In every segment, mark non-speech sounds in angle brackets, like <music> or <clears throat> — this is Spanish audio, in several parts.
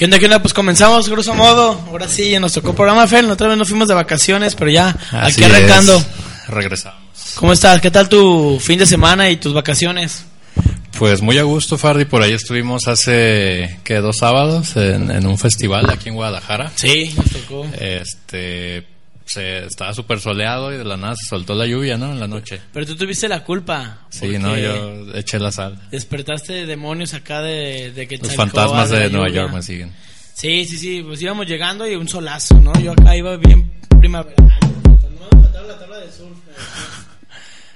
¿Qué onda, qué onda? Pues comenzamos, grosso modo. Ahora sí, ya nos tocó programa, Fel. Otra vez nos fuimos de vacaciones, pero ya, Así aquí arrancando. es. Regresamos. ¿Cómo estás? ¿Qué tal tu fin de semana y tus vacaciones? Pues muy a gusto, Fardi. Por ahí estuvimos hace, ¿qué? Dos sábados en, en un festival aquí en Guadalajara. Sí, nos tocó. Este, se, estaba súper soleado y de la nada se soltó la lluvia, ¿no? En la noche. Pero tú tuviste la culpa. Sí, no, yo eché la sal. Despertaste demonios acá de, de que Los fantasmas de Nueva York me siguen. Sí, sí, sí, pues íbamos llegando y un solazo, ¿no? Yo acá iba bien primaveral. No me faltaba la tabla de surf.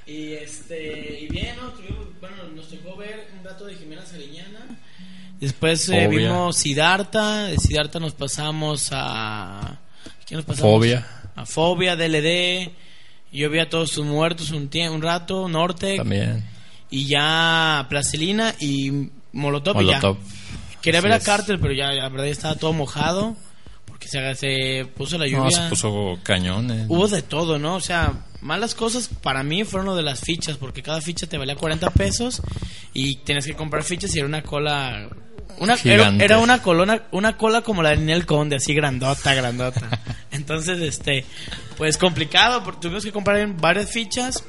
Y este, y bien, ¿no? Tuvimos- bueno, nos tocó ver un rato de Jimena Sariñana. Después eh, vimos Siddhartha. De Siddhartha nos pasamos a. ¿Quién nos pasamos? Fobia. A Fobia, DLD. Yo vi a todos sus muertos un, un rato, Norte. También. Y ya Placelina y Molotov. y ya. Molotov. Quería Así ver a es. Carter, pero ya la verdad ya estaba todo mojado. Porque se, se puso la lluvia. No, se puso cañón. eh. Hubo de todo, ¿no? O sea, malas cosas para mí fueron lo de las fichas, porque cada ficha te valía 40 pesos y tienes que comprar fichas y era una cola. Una, era, una colona, una cola como la de Ninel Conde, así grandota, grandota. <laughs> Entonces, este, pues complicado, porque tuvimos que comprar varias fichas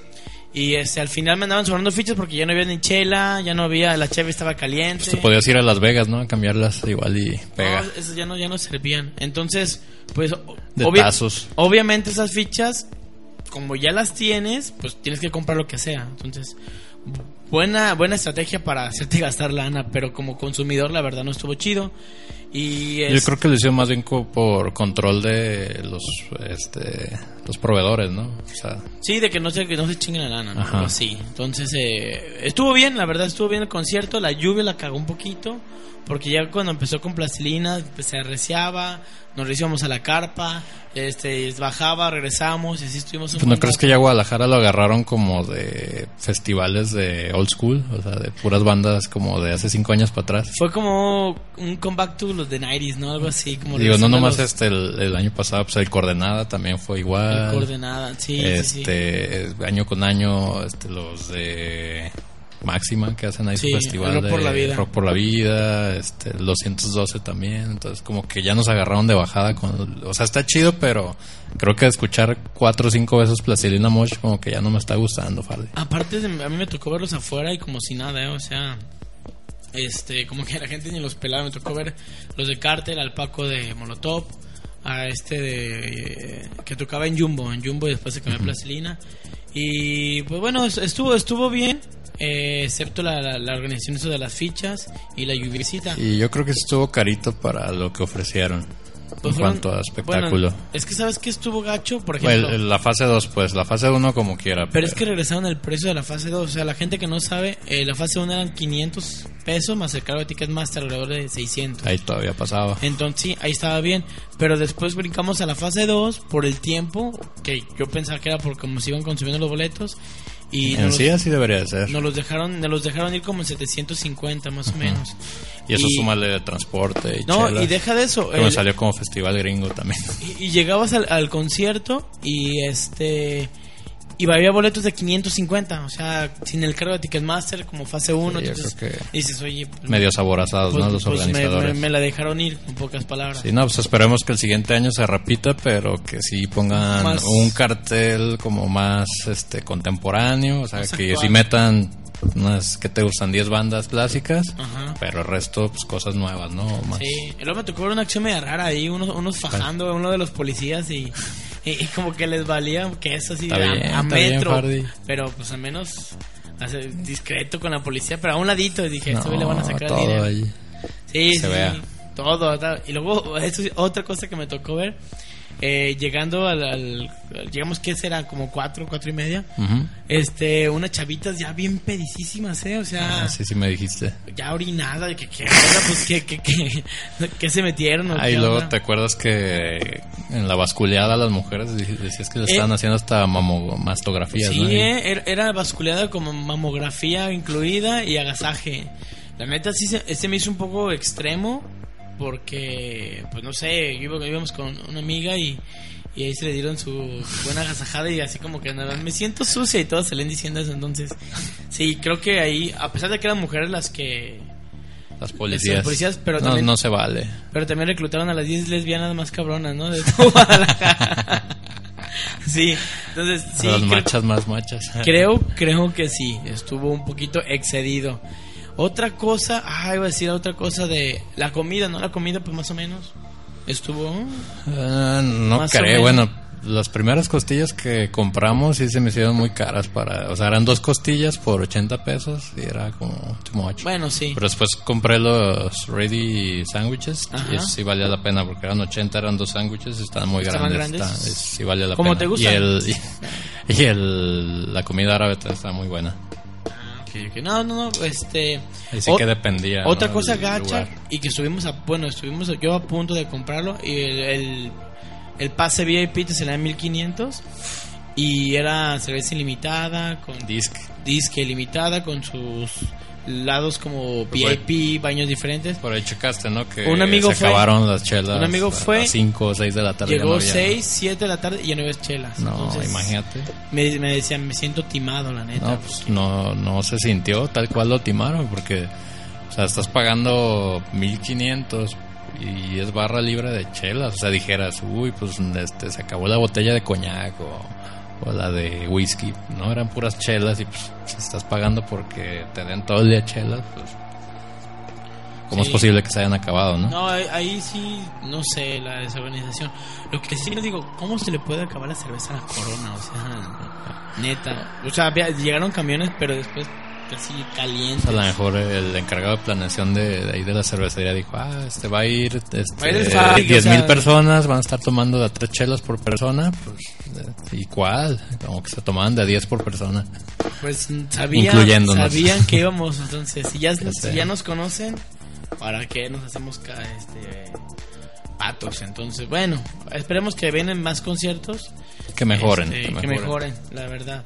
y este, al final me andaban sobrando fichas porque ya no había ni chela, ya no había, la cheve estaba caliente. Pues te podías ir a Las Vegas, ¿no? A cambiarlas igual y pega. No, esas ya no, ya no servían. Entonces, pues. De tazos. Obviamente, esas fichas, como ya las tienes, pues tienes que comprar lo que sea. Entonces, buena, buena estrategia para hacerte gastar lana, pero como consumidor, la verdad no estuvo chido. Y Yo creo que lo hicieron más bien por control de los este los proveedores, ¿no? O sea, Sí, de que no se, que no se chinguen la lana, ¿no? Así. Entonces, eh, estuvo bien, la verdad, estuvo bien el concierto. La lluvia la cagó un poquito, porque ya cuando empezó con plastilina, pues, se arreciaba, nos recibíamos a la carpa, este, bajaba, regresamos, y así estuvimos un pues, ¿no crees que ya Guadalajara lo agarraron como de festivales de old school? O sea, de puras bandas como de hace cinco años para atrás. Fue como un comeback to los de 90s, ¿no? Algo así, como Digo, no nomás los- este, el, el año pasado, pues el Coordenada también fue igual. el coordenada, sí, sí, sí. este, año con año, este, los de Máxima que hacen ahí Sí, su festival Rock de por la Vida. Rock por la Vida, este, el 212 también, entonces como que ya nos agarraron de bajada con, o sea, está chido, pero creo que escuchar cuatro o cinco veces Plastilina Mosh como que ya no me está gustando, Fardi. Aparte, de- a mí me tocó verlos afuera y como si nada, ¿eh? o sea, este, como que la gente ni los pelaba. Me tocó ver los de Cartel, al Paco de Molotov, a este de que tocaba en Jumbo, en Jumbo y después se cambió a Plastilina. Y pues bueno, es- estuvo estuvo bien, eh, excepto la, la, la organización de las fichas y la lluviecita. Y yo creo que estuvo carito para lo que ofrecieron Pues en fueron- cuanto a espectáculo. bueno, es que sabes que estuvo gacho, por El- ejemplo. el- la fase 2, pues, la fase 1 como quiera. Pero es que regresaron el precio de la fase 2. O sea, la gente que no sabe, eh, la fase 1 eran 500 pesos más el cargo de Ticketmaster alrededor de 600. Ahí todavía pasaba. Entonces sí, ahí estaba bien. Pero después brincamos a la fase 2 por el tiempo, que yo pensaba que era por cómo se iban consumiendo los boletos. Y en sí así debería de ser. nos los dejaron nos los dejaron ir como en 750 más o menos. y eso y- súmale de transporte y No, chelas, y deja de eso. que me el- salió como festival gringo también. y, y llegabas al, al concierto y este y había boletos de 550, o sea, sin el cargo de Ticketmaster como fase 1, Sí, entonces que dices, "Oye, pues, Medios aborazados, pues- ¿no? Los pues organizadores. me- me la dejaron ir en pocas palabras." Sí, no, pues esperemos que el siguiente año se repita, pero que sí pongan Más- un cartel como más este contemporáneo, o sea, que sí metan unas que te gustan 10 bandas clásicas, Ajá. pero el resto pues cosas nuevas, ¿no? Más. Sí, luego me tocó ver una acción media rara ahí, unos, unos fajando a uno de los policías y, y, y como que les valía que eso así Está a, bien, a está bien, metro, pero pues al menos hace discreto con la policía, pero a un ladito y dije, No, esto le van a sacar el todo dinero. ahí. Sí, se sí, vea. todo. Y luego, <laughs> eso es otra cosa que me tocó ver, eh, llegando al, al- llegamos que será como cuatro, cuatro y media, Ujú. este, unas chavitas ya bien pedicísimas, eh, o sea, Ah, sí, sí me dijiste. ya orinada, que, que, pues, que, que, que, <laughs> que se metieron, o Ah, y qué luego onda? te acuerdas que en la basculeada las mujeres dec- decías que le Eh. estaban haciendo hasta mamo- mastografías, Sí, ¿no? Y- eh, era, era basculeada como mamografía incluida y agasaje. La neta sí se, se me hizo un poco extremo porque, pues no sé, íbamos con una amiga y, y ahí se le dieron su buena agasajada y así como que nada, me siento sucia y todos salen diciendo eso. Entonces, sí, creo que ahí, a pesar de que eran mujeres las que las policías. Las policías, pero no, también- no se vale. Pero también reclutaron a las 10 lesbianas más cabronas, ¿no? De todo <laughs> sí, entonces sí. A las machas más machas. Creo, creo que sí, estuvo un poquito excedido. Otra cosa, ah, iba a decir otra cosa de la comida, ¿no? La comida, pues más o menos. Estuvo. Ah, no o creo, bueno, las primeras costillas que compramos sí se me hicieron muy caras para, o sea, eran dos costillas por 80 pesos y era como too much. Bueno, sí. Pero después compré los ready sandwiches Ajá. y eso sí valía la pena porque eran 80, eran dos sándwiches, estaban muy ¿Estaban grandes. grandes? está- es- sí valía la ¿Cómo pena. te gustan? Y, el, y, <laughs> y el, la comida árabe está muy buena. Ok. No, no, no, este. Ahí sí o- que dependía. Otra ¿no? cosa gacha y que estuvimos a, bueno, estuvimos yo a punto de comprarlo y el, el, el pase VIP te salía en 1500 y era cerveza ilimitada con Disc. disque ilimitada con sus lados como Pues VIP, baños diferentes. Por ahí checaste, ¿no? Que Un amigo se fue- acabaron las chelas. un amigo a fue- las 5 o 6 de la tarde. Llegó no había. 6, 7 de la tarde y ya no ves chelas. No, Entonces, imagínate. Me, me decían, me siento timado, la neta. No, pues no, no se sintió tal cual lo timaron porque, o sea, estás pagando 1500 y es barra libre de chelas. O sea, dijeras, uy, pues este, se acabó la botella de coñac o, o la de whisky. No, eran puras chelas y pues si estás pagando porque te den todo el día chelas, pues. ¿Cómo Sí. es posible que se hayan acabado, no? No, ahí, ahí sí, no sé, la desorganización. Lo que sí les digo, ¿cómo se le puede acabar la cerveza a la corona? O sea, neta. O sea, llegaron camiones, pero después casi calientes. A lo mejor el encargado de planeación de, de ahí de la cervecería dijo, ah, este va a ir, este, Va a ir el Fabi, 10 o mil personas, van a estar tomando de a tres chelas por persona, pues, eh, ¿y cuál? Como que se tomaban de a 10 por persona. Pues sabían, sabían que íbamos, entonces, si ya, <laughs> si ya nos conocen, ¿para qué nos hacemos este, patos? Entonces, bueno, esperemos que vienen más conciertos. Que mejoren, Este, que mejoren, la verdad.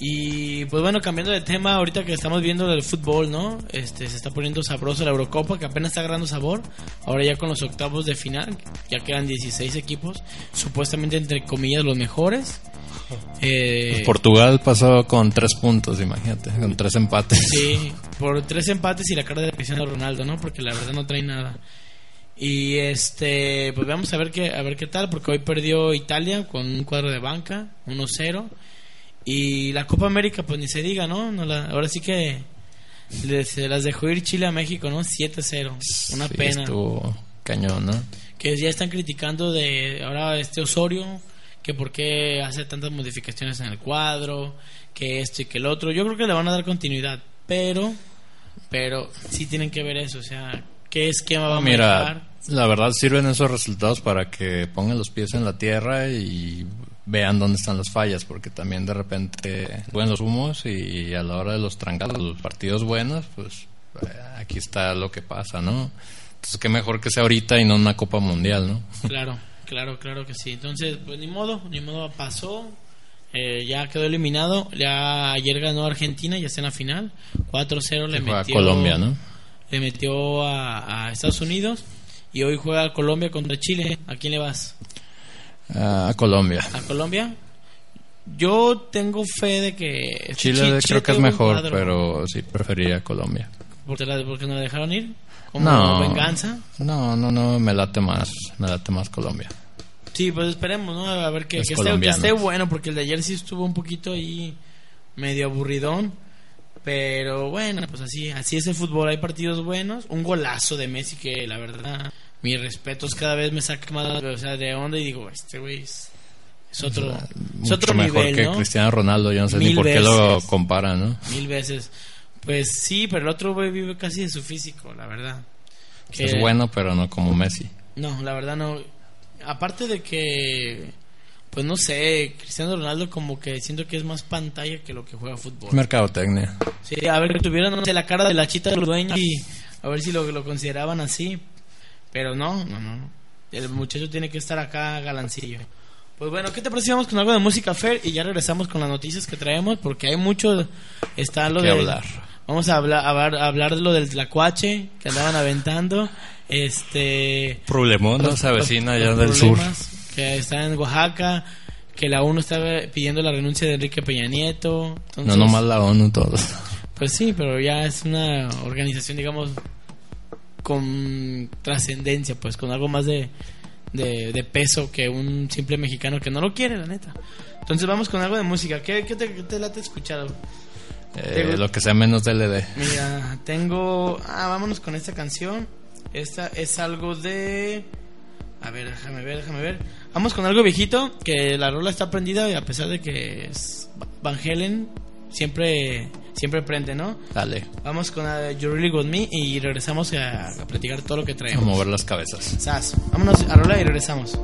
Y pues bueno, cambiando de tema, ahorita que estamos viendo el fútbol, ¿no? Este se está poniendo sabroso la Eurocopa, que apenas está agarrando sabor. Ahora ya con los octavos de final, ya quedan 16 equipos, supuestamente entre comillas los mejores. Eh, Portugal pasó con tres puntos, imagínate, con tres empates. Sí, por tres empates y la cara de Cristiano Ronaldo, ¿no? Porque la verdad no trae nada. Y este, pues vamos a ver qué, a ver qué tal, porque hoy perdió Italia con un cuadro de banca, 1-0. Y la Copa América, pues ni se diga, ¿no? no la, ahora sí que se las dejó ir Chile a México, ¿no? 7-0. Una Sí, pena. Estuvo cañón, ¿no? Que ya están criticando de ahora este Osorio, que por qué hace tantas modificaciones en el cuadro, que esto y que el otro. Yo creo que le van a dar continuidad, pero pero sí tienen que ver eso, o sea, qué esquema va a Mira, manejar. la verdad sirven esos resultados para que pongan los pies en la tierra y vean dónde están las fallas, porque también de repente suben los humos y a la hora de los trancados, los partidos buenos, pues eh, aquí está lo que pasa, ¿no? Entonces, qué mejor que sea ahorita y no una Copa Mundial, ¿no? Claro, claro, claro que sí. Entonces, pues ni modo, ni modo pasó. eh, ya quedó eliminado. Ya ayer ganó Argentina, ya está en la final. 4-0 le metió Colombia, ¿no? Le metió a, a Estados Unidos y hoy juega Colombia contra Chile. ¿A quién le vas? A Colombia. ¿A Colombia? Yo tengo fe de que Chile Chi- creo que es mejor, pero sí preferiría Colombia. ¿Por qué la- por qué no la dejaron ir? ¿Como No. venganza? No, no, no, me late más, me late más Colombia. Sí, pues esperemos, ¿no? A ver que, que esté, que esté bueno, porque el de ayer sí estuvo un poquito ahí medio aburridón. Pero bueno, pues así, así es el fútbol. Hay partidos buenos. Un golazo de Messi que la verdad, mis respetos cada vez me saca más o sea, de onda y digo, este güey es, es otro, es otro mejor nivel, que ¿no? Cristiano Ronaldo, yo no sé ni Mil por qué lo veces. comparan, ¿no? Mil veces. Pues sí, pero el otro güey vive casi de su físico, la verdad. Que- Es bueno, pero no como Messi. No, la verdad no. Aparte de que, pues no sé, Cristiano Ronaldo como que siento que es más pantalla que lo que juega fútbol. Mercadotecnia. Sí, a ver, que tuvieran no sé, la cara de la chita de los dueños y a ver si lo, lo consideraban así. Pero no, no, no. El muchacho tiene que estar acá galancillo. Pues bueno, ¿qué te parece vamos con algo de música Fer y ya regresamos con las noticias que traemos? Porque hay mucho, está lo de... hablar. Vamos a hablar, a hablar, de lo del tlacuache que andaban aventando. Este... Problemón, ¿no? los- Se avecina allá del sur. Que está en Oaxaca, que la ONU estaba pidiendo la renuncia de Enrique Peña Nieto. Entonces, No nomás la ONU, todos. Pues sí, pero ya es una organización, digamos, con trascendencia, pues con algo más de, de, de peso que un simple mexicano que no lo quiere, la neta. Entonces vamos con algo de música. ¿Qué, qué te, qué te late escuchar? Eh, lo que sea menos DLD. Mira, tengo... Ah, vámonos con esta canción. Esta es algo de... A ver, déjame ver, déjame ver. Vamos con algo viejito, que la rola está prendida y a pesar de que es Van Helen, siempre, siempre prende, ¿no? Dale, Vamos con uh, You Really Got Me y regresamos a, a platicar todo lo que a traemos. mover las cabezas. Sas, vámonos a rola y regresamos.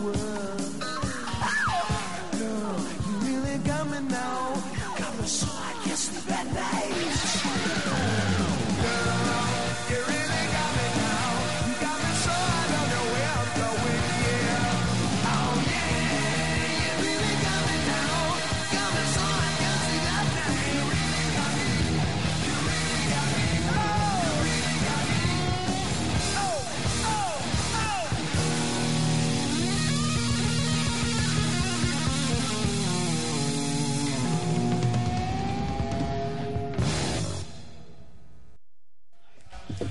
world. No, you really got me now. Got me so I guess the bad night.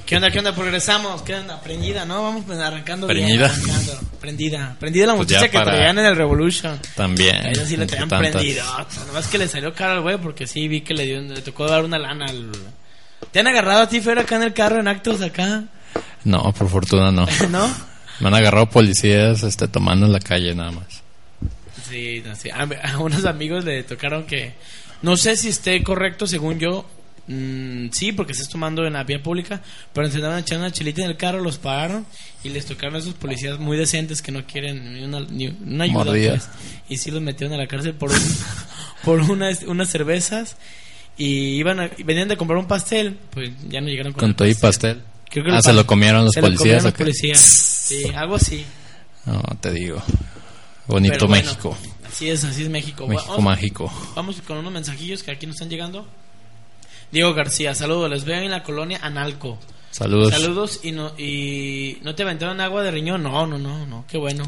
¿Qué onda, qué onda? Pues regresamos. ¿Qué onda? Prendida, ¿no? Vamos pues, arrancando bien, ¿Prendida? arrancando. Prendida. Prendida la Pues muchacha ya que traían en el Revolution. También. A ella sí entre traían tantas. prendido. Nomás que le salió caro al güey porque sí vi que le dio, le tocó dar una lana al... ¿Te han agarrado a ti, Fer, acá en el carro en actos acá? No, por fortuna no. <laughs> ¿No? Me han agarrado policías este, tomando en la calle nada más. Sí, no, sí. A, a unos amigos le tocaron que... No sé si esté correcto, según yo. Mm, sí, porque estás tomando en la vía pública. Pero se andaban echando una chelita en el carro, los pararon. Y les tocaron a esos policías muy decentes que no quieren ni una, ni una ayuda. Pues. Y sí los metieron a la cárcel por, un- <laughs> por unas, unas cervezas. Y iban a- venían de comprar un pastel. Pues ya no llegaron con, Con todo y pastel. Creo que Ah, se lo comieron los se lo policías. comieron los ¿o qué? policías. <laughs> Sí, algo así. No, te digo. Bonito bueno, México. Así es, así es México. México Vamos- mágico. Vamos con unos mensajillos que aquí nos están llegando. Diego García, saludos, les veo en la colonia Analco. Saludos. Saludos y no y no te aventaron agua de riñón, no, no, no, no, qué bueno.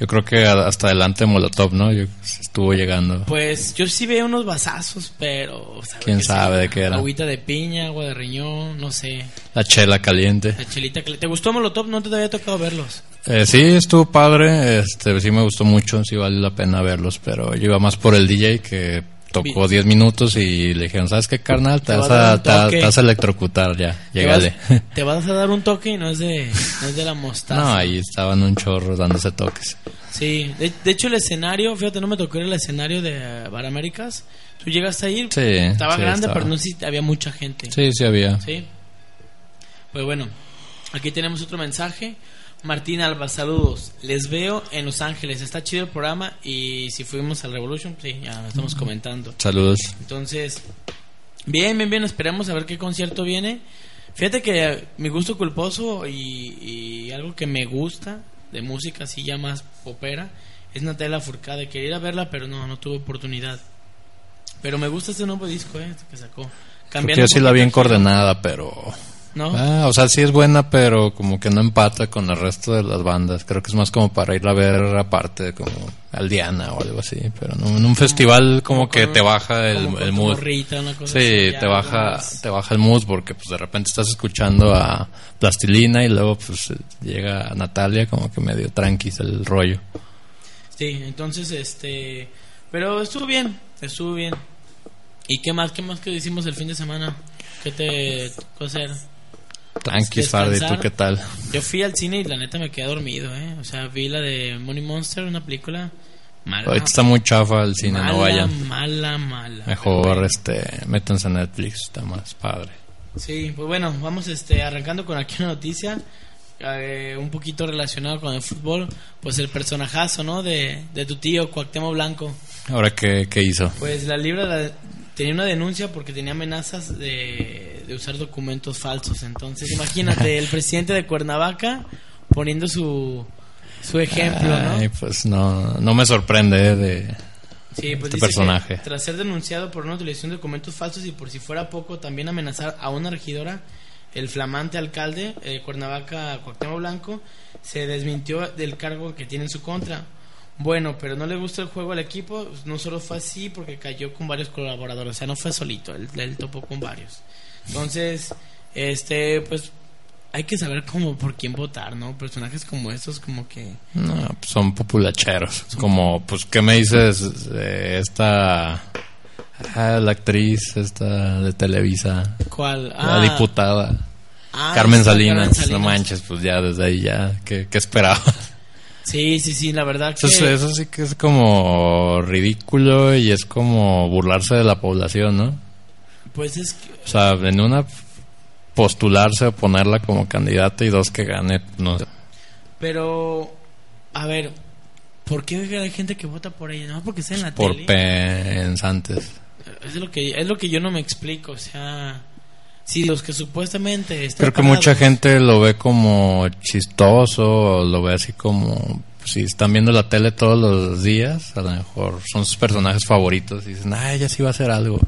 Yo creo que hasta adelante Molotov, ¿no? Yo, estuvo llegando. Pues yo sí veo unos vasazos, pero ¿Quién sabe de qué era? Agüita de piña, agua de riñón, no sé. La chela caliente. La chelita le- ¿Te gustó Molotov? No te había tocado verlos. Eh, sí, estuvo padre. Este, sí me gustó mucho. Sí vale la pena verlos. Pero yo iba más por el DJ que tocó Vi- 10 minutos y le dijeron, ¿sabes qué, carnal? Te Te vas va a te vas- toque. te vas a electrocutar ya. Vas, <laughs> te vas a dar un toque y no es de no es de la mostaza. no, ahí estaban un chorro dándose toques. Sí, de, de hecho el escenario, fíjate, no me tocó ir al escenario de Bar Américas. Tú llegaste a ir, Sí, estaba sí, grande, estaba. pero no sé si había mucha gente. Sí, sí había. Sí. Pues bueno, aquí tenemos otro mensaje. Martín Alba, saludos. Les veo en Los Ángeles. Está chido el programa. Y si fuimos al Revolution, sí, ya lo estamos comentando. Saludos. Entonces, bien, bien, bien. Esperemos a ver qué concierto viene. Fíjate que mi gusto culposo y, y algo que me gusta de música, así ya más popera, es Natalia Furcade. Quería ir a verla, pero no, no tuve oportunidad. Pero me gusta este nuevo disco, eh, este que sacó. Porque yo un sí la giro, coordenada, pero... ¿No? Ah, o sea, sí es buena, pero como que no empata con el resto de las bandas. Creo que es más como para ir a ver aparte, como al Diana o algo así. Pero no, en un festival como que con- te baja el, como el mood. morrita, una cosa Sí, así, te baja, más. te baja el mood porque pues de repente estás escuchando a Plastilina y luego pues llega Natalia como que medio tranquis el rollo. Sí, entonces, este... Pero estuvo bien, estuvo bien. ¿Y qué más? ¿Qué más que hicimos el fin de semana? ¿Qué te hacer? Tranquis, Fardi, ¿tú qué tal? Yo fui al cine y la neta me quedé dormido, ¿eh? O sea, vi la de Money Monster, una película mala. Ahorita está muy chafa el cine, mala, no vayan. Mala, mala. Mejor este, métanse en Netflix, está más padre. Sí, pues bueno, vamos este, arrancando con aquí una noticia. eh, un poquito relacionado con el fútbol. Pues el personajazo, ¿no? De, de tu tío, Cuauhtémoc Blanco. Ahora, ¿qué, qué hizo? Pues la Libra la- tenía una denuncia porque tenía amenazas de, de usar documentos falsos. Entonces, imagínate, el presidente de Cuernavaca poniendo su, su ejemplo, ¿no? Ay, pues no, no me sorprende eh, de... Sí, pues este personaje. tras ser denunciado por una utilización de documentos falsos y por si fuera poco, también amenazar a una regidora, el flamante alcalde de Cuernavaca, Cuauhtémoc Blanco, se desmintió del cargo que tiene en su contra. Bueno, pero no le gusta el juego al equipo, pues, no solo fue así porque cayó con varios colaboradores, o sea, no fue solito, él, él topó con varios. Entonces, este, pues hay que saber cómo por quién votar, ¿no? Personajes como estos como que No, pues son populacheros. Como, pues, ¿qué me dices esta... ah, la actriz esta de Televisa, ¿cuál? la Ah, diputada, ah, Carmen Salinas, Carmen no manches, pues ya desde ahí ya, ¿qué, qué esperaba? Sí, sí, sí, la verdad que... Eso, eso sí que es como ridículo y es como burlarse de la población, ¿no? Pues es que, O sea, en una postularse o ponerla como candidata y dos que gane, no sé. pero, a ver, ¿por qué hay gente que vota por ella? No, porque está en la por tele. pensantes. Es lo que es lo que yo no me explico, o sea, si los que supuestamente están Creo que pagados- mucha gente lo ve como chistoso, o lo ve así como si están viendo la tele todos los días, a lo mejor son sus personajes favoritos y dicen, ah, ella sí va a hacer algo.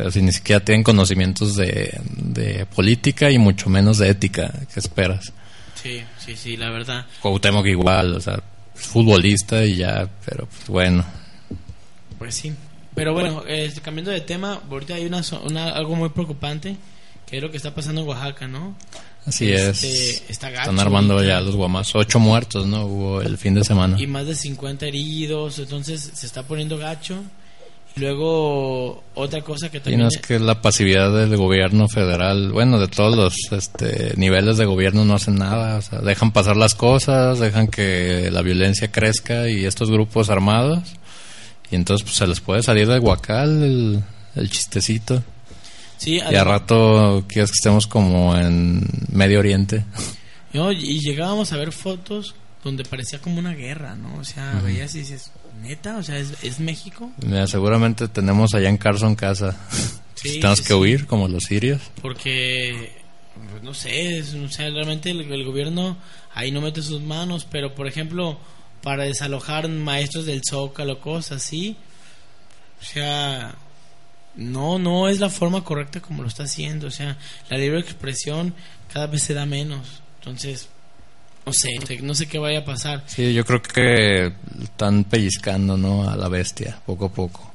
Pero si ni siquiera tienen conocimientos de, de política y mucho menos de ética, ¿qué esperas? Sí, sí, sí, la verdad. Cuauhtémoc igual, o sea, es futbolista y ya, pero pues bueno. Pues sí. Pero bueno, este, cambiando de tema, ahorita hay una, una algo muy preocupante, que es lo que está pasando en Oaxaca, ¿no? Así Este, es. está gacho Están armando ya los guamas. Ocho muertos, ¿no? Hubo el fin de semana. y más de 50 heridos, entonces se está poniendo gacho. Y luego otra cosa que Y también no es que la pasividad del gobierno federal, bueno, de todos los este, niveles de gobierno no hacen nada, o sea, dejan pasar las cosas, dejan que la violencia crezca y estos grupos armados, y entonces pues, se les puede salir del guacal el, el chistecito. sí, Y a además- rato quieres que estemos como en Medio Oriente. No, y llegábamos a ver fotos donde parecía como una guerra, ¿no? O sea, veías y dices, neta, o sea, ¿es, es México? Mira, seguramente tenemos allá en Carson casa. <laughs> Sí, Tenemos sí, que sí. huir como los sirios. Porque, pues, no sé, es- o sea, realmente el, el gobierno ahí no mete sus manos, pero por ejemplo, para desalojar maestros del Zócalo, cosas así, o sea, no, no es la forma correcta como lo está haciendo, o sea, la libre expresión cada vez se da menos, entonces, no sé, no sé, qué vaya a pasar. Sí, yo creo que están pellizcando, ¿no? A la bestia, poco a poco.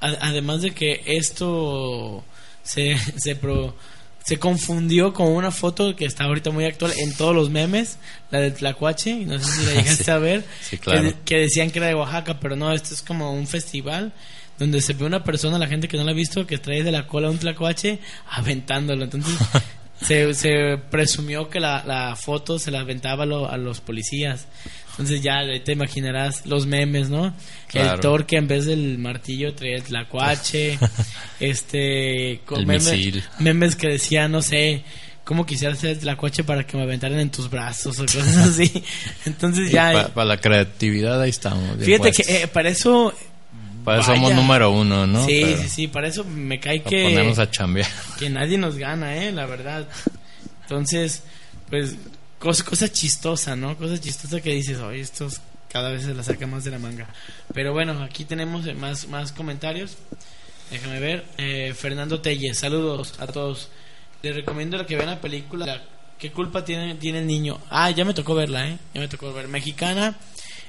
A- además de que esto se, <laughs> se, pro- se confundió con una foto que está ahorita muy actual en todos los memes, la de Tlacuache, y no sé si la <laughs> llegaste Sí. a ver, Sí, claro. que, que decían que era de Oaxaca, pero no, esto es como un festival donde se ve una persona, la gente que no la ha visto, que trae de la cola un Tlacuache aventándolo. Entonces <laughs> se, se presumió que la, la foto se la aventaba a, lo- a los policías. Entonces ya te imaginarás los memes, ¿no? El Claro. Thor que en vez del martillo traía el tlacuache, <laughs> este, con El memes, misil. memes que decían, no sé, cómo quisiera ser la coche para que me aventaran en tus brazos o cosas <laughs> así. Entonces ya... Para la creatividad ahí estamos. Fíjate que eh, para eso... Para eso somos número uno, ¿no? sí, Pero sí, sí, para eso me cae que... ponernos a chambear. <laughs> que nadie nos gana, ¿eh? La verdad. Entonces, pues, cosa, cosa chistosa, ¿no? Cosa chistosa que dices, oye, estos cada vez se la saca más de la manga. Pero bueno, aquí tenemos más, más comentarios. Déjame ver. Eh, Fernando Telles, saludos a todos. Les recomiendo que vean la película. ¿Qué culpa tiene, tiene el niño? Ah, ya me tocó verla, ¿eh? Ya me tocó ver. Mexicana.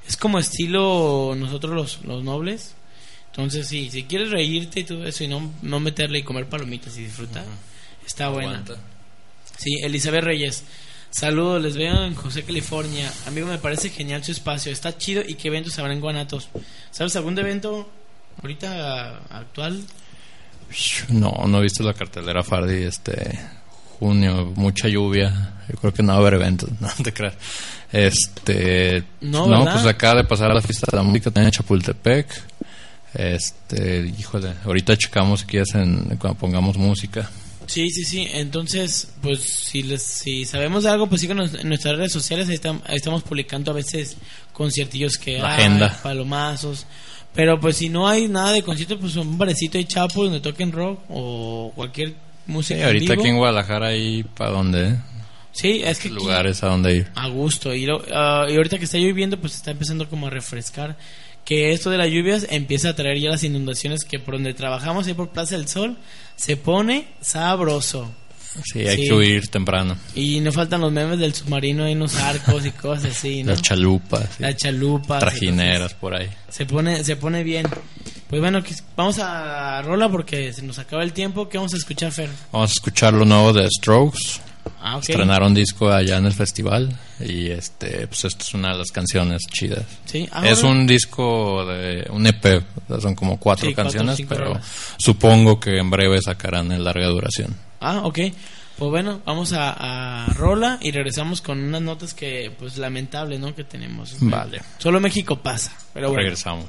Es como estilo nosotros los, los nobles. Entonces, sí, si quieres reírte y todo eso y no, no meterle y comer palomitas y disfrutar, está buena. Sí, Elizabeth Reyes. Saludos, les veo en José, California. Amigo, me parece genial su espacio. Está chido y qué eventos habrá en Guanatos. ¿Sabes algún evento ahorita actual? No, no he visto la cartelera Fardi este junio, mucha lluvia. Yo creo que no va a haber eventos, <laughs> no te creas. Este, No, no, pues acaba de pasar la fiesta de la música también en Chapultepec. Este, híjole, ahorita checamos si quieres en, cuando pongamos música. Sí, sí, sí. Entonces, pues si les, si sabemos de algo, pues síganos en nuestras redes sociales. Ahí, tam- ahí estamos publicando a veces conciertillos que La hay, agenda. palomazos. Pero pues si no hay nada de concierto, pues un barecito de chapo donde toquen rock o cualquier música. Sí, ahorita aquí en Guadalajara hay para dónde, ¿eh? Sí, es que aquí- lugares a dónde ir. a gusto. Y, lo- ah, y ahorita que está lloviendo, pues está empezando como a refrescar. Que esto de las lluvias empieza a traer ya las inundaciones que por donde trabajamos, ahí por Plaza del Sol, se pone sabroso. Sí, hay Sí. que huir temprano. Y no faltan los memes del submarino en los arcos y cosas así, ¿no? Las chalupas, sí. Las chalupas. trajineras por ahí. Se pone, se pone bien. Pues bueno, vamos a rola porque se nos acaba el tiempo. ¿Qué vamos a escuchar, Fer? Vamos a escuchar lo nuevo de Strokes. Ah, ok. Estrenaron disco allá en el festival y este pues esta es una de las canciones chidas. Sí, ah, es un disco de un EP, son como cuatro Sí, cuatro, canciones, cinco pero rolas. supongo que en breve sacarán en larga duración. Ah, ok. Pues bueno, vamos a, a rola y regresamos con unas notas que, pues, lamentable, ¿no? Que tenemos. Vale. Solo México pasa. Pero bueno. Regresamos.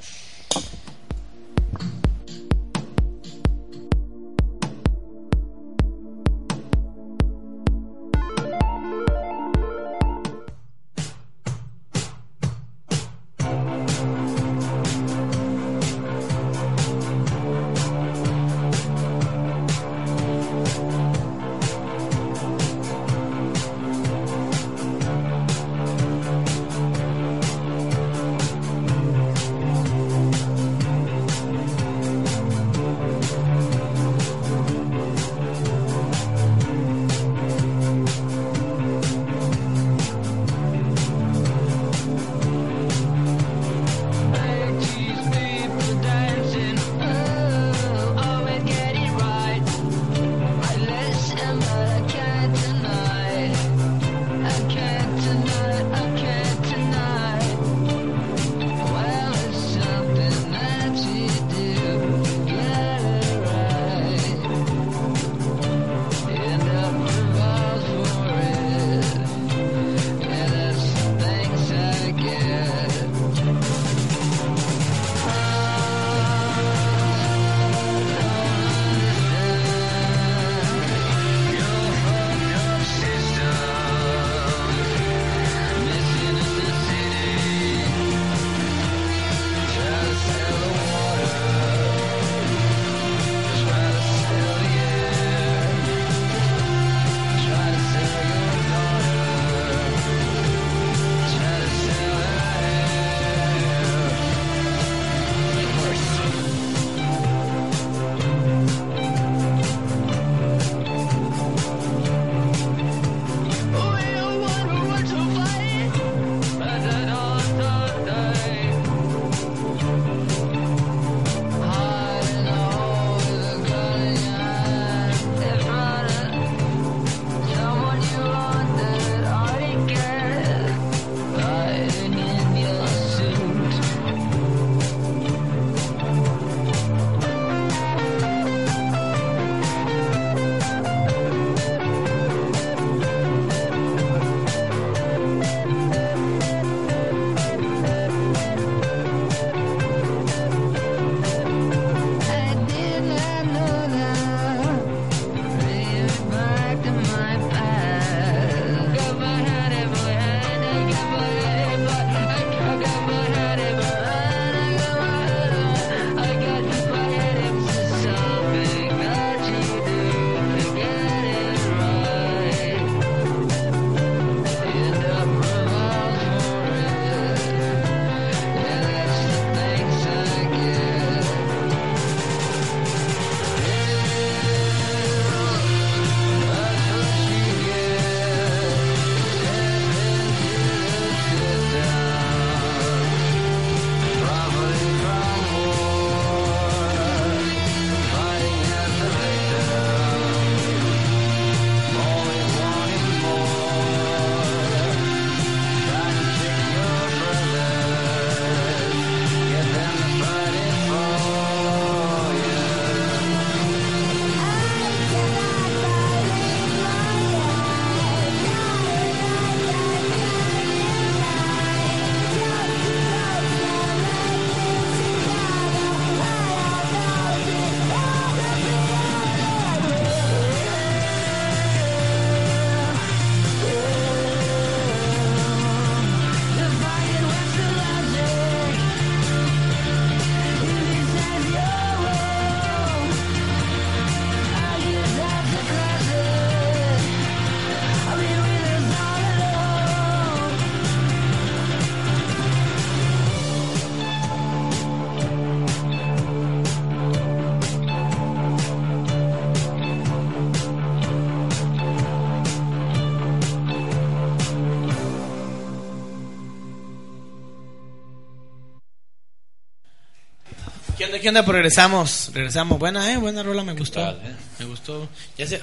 ¿Qué onda? Pues regresamos, regresamos. Buena, eh, buena rola, me gustó. tal, eh? Me gustó. Ya sé,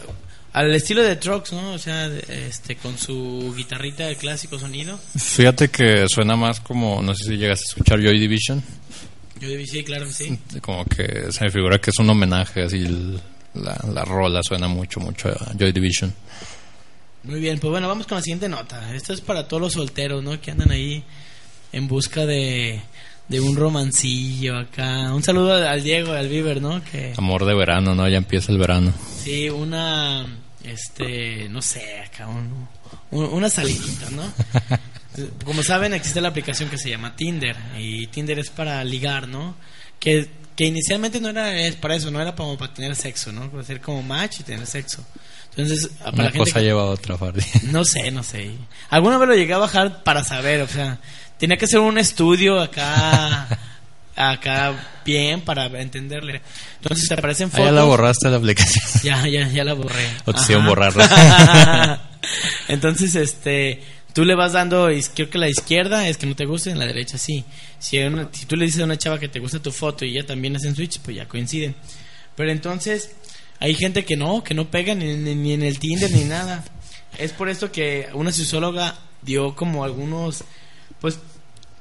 al estilo de Trucks, ¿no? O sea, este, con su guitarrita de clásico sonido. Fíjate que suena más como, no sé si llegas a escuchar Joy Division, Yo debí, sí, claro que sí. como que se me figura que es un homenaje, así el- la, la rola suena mucho, mucho a Joy Division. Muy bien, pues bueno, vamos con la siguiente nota. Esto es para todos los solteros, ¿no? Que andan ahí en busca de, de un romancillo acá. Un saludo al Diego, al Bieber, ¿no? Que Amor de verano, ¿no? Ya empieza el verano. sí, una, este, no sé, acá, un- un- una salidita, ¿no? <laughs> Como saben, existe la aplicación que se llama Tinder y Tinder es para ligar, ¿no? Que, que inicialmente no era para eso, no era como para tener sexo, ¿no? Para hacer como match y tener sexo. Entonces, para Una la gente cosa que- lleva a otra, Fardi. <laughs> no sé, no sé. Alguna vez lo llegué a bajar para saber, o sea, tenía que hacer un estudio acá, <laughs> acá bien para entenderle. Entonces te aparecen Ah, fotos. ya la borraste la aplicación. <laughs> Ya, ya, ya la borré. <laughs> O te borrarla. Entonces, este, tú le vas dando, creo que la izquierda es que no te guste, en la derecha sí. Si, una- si tú le dices a una chava que te gusta tu foto y ella también es en Switch, pues ya coinciden. Pero entonces, hay gente que no, que no pega ni, ni- ni en el Tinder ni nada. Es por esto que una socióloga dio como algunos, pues,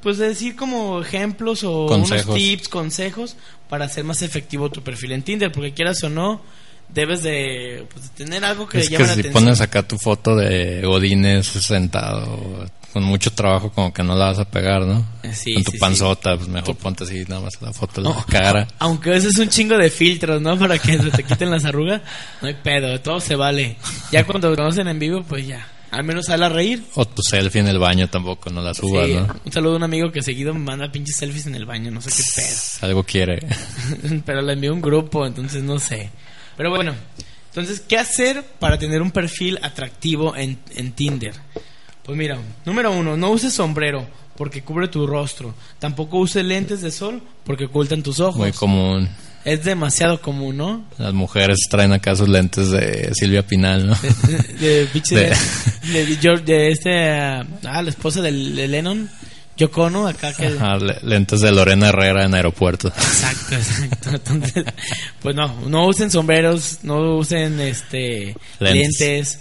pues decir como ejemplos o Consejos. unos tips, consejos para hacer más efectivo tu perfil en Tinder, porque quieras o no, debes de pues, tener algo que Es llame que la si atención. pones acá tu foto de Godines sentado con mucho trabajo, como que no la vas a pegar, ¿no? Eh, sí, con tu sí, sí. panzota, pues mejor ponte así nada más la foto de la No, cara. <laughs> Aunque ese es un chingo de filtros, ¿no? Para que se te quiten las arrugas. No hay pedo, todo se vale. Ya cuando lo conocen en vivo, pues ya. Al menos sale a reír. O tu selfie en el baño tampoco, no la subas, Sí, ¿no? Un saludo a un amigo que seguido me manda pinches selfies en el baño, no sé qué Algo quiere. pedo. <laughs> Pero le envió un grupo, entonces no sé. Pero bueno, entonces, ¿qué hacer para tener un perfil atractivo en, en Tinder? Pues mira, número uno, no uses sombrero porque cubre tu rostro. Tampoco uses lentes de sol porque ocultan tus ojos. Muy común. Es demasiado común, ¿no? Las mujeres traen acá sus lentes de Silvia Pinal, ¿no? de, De- de, de <laughs> George- de este ah la esposa de Lennon Yoko Ono acá que Ajá, le- lentes de Lorena Herrera en aeropuerto. exacto exacto entonces pues no no usen sombreros no usen este Lentes. lentes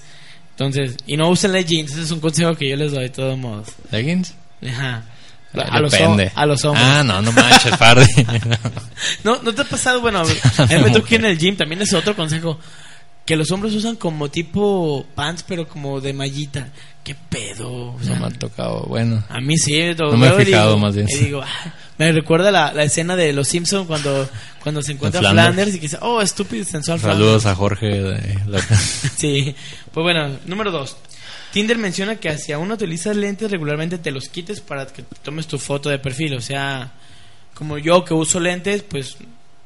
entonces y no usen leggings ese es un consejo que yo les doy de todos modos ¿Leggings? Ajá. a los, a los hombres Ah, no, no manches, Fardi. <laughs> no no te ha pasado bueno <laughs> me tocó en el gym también es otro consejo que los hombres usan como tipo pants pero como de mallita qué pedo o No me ha tocado, bueno. A mí sí, lo No me he fijado, digo- más bien. y digo, ah, me recuerda la, la escena de Los Simpsons cuando, cuando se encuentra Flanders. Flanders. y que dice, oh, estúpido y sensual Saludos a Jorge de la- <laughs> Flanders. Sí, pues bueno, número dos. Tinder menciona que si aún no utilizas lentes regularmente te los quites para que tomes tu foto de perfil. O sea, como yo que uso lentes, pues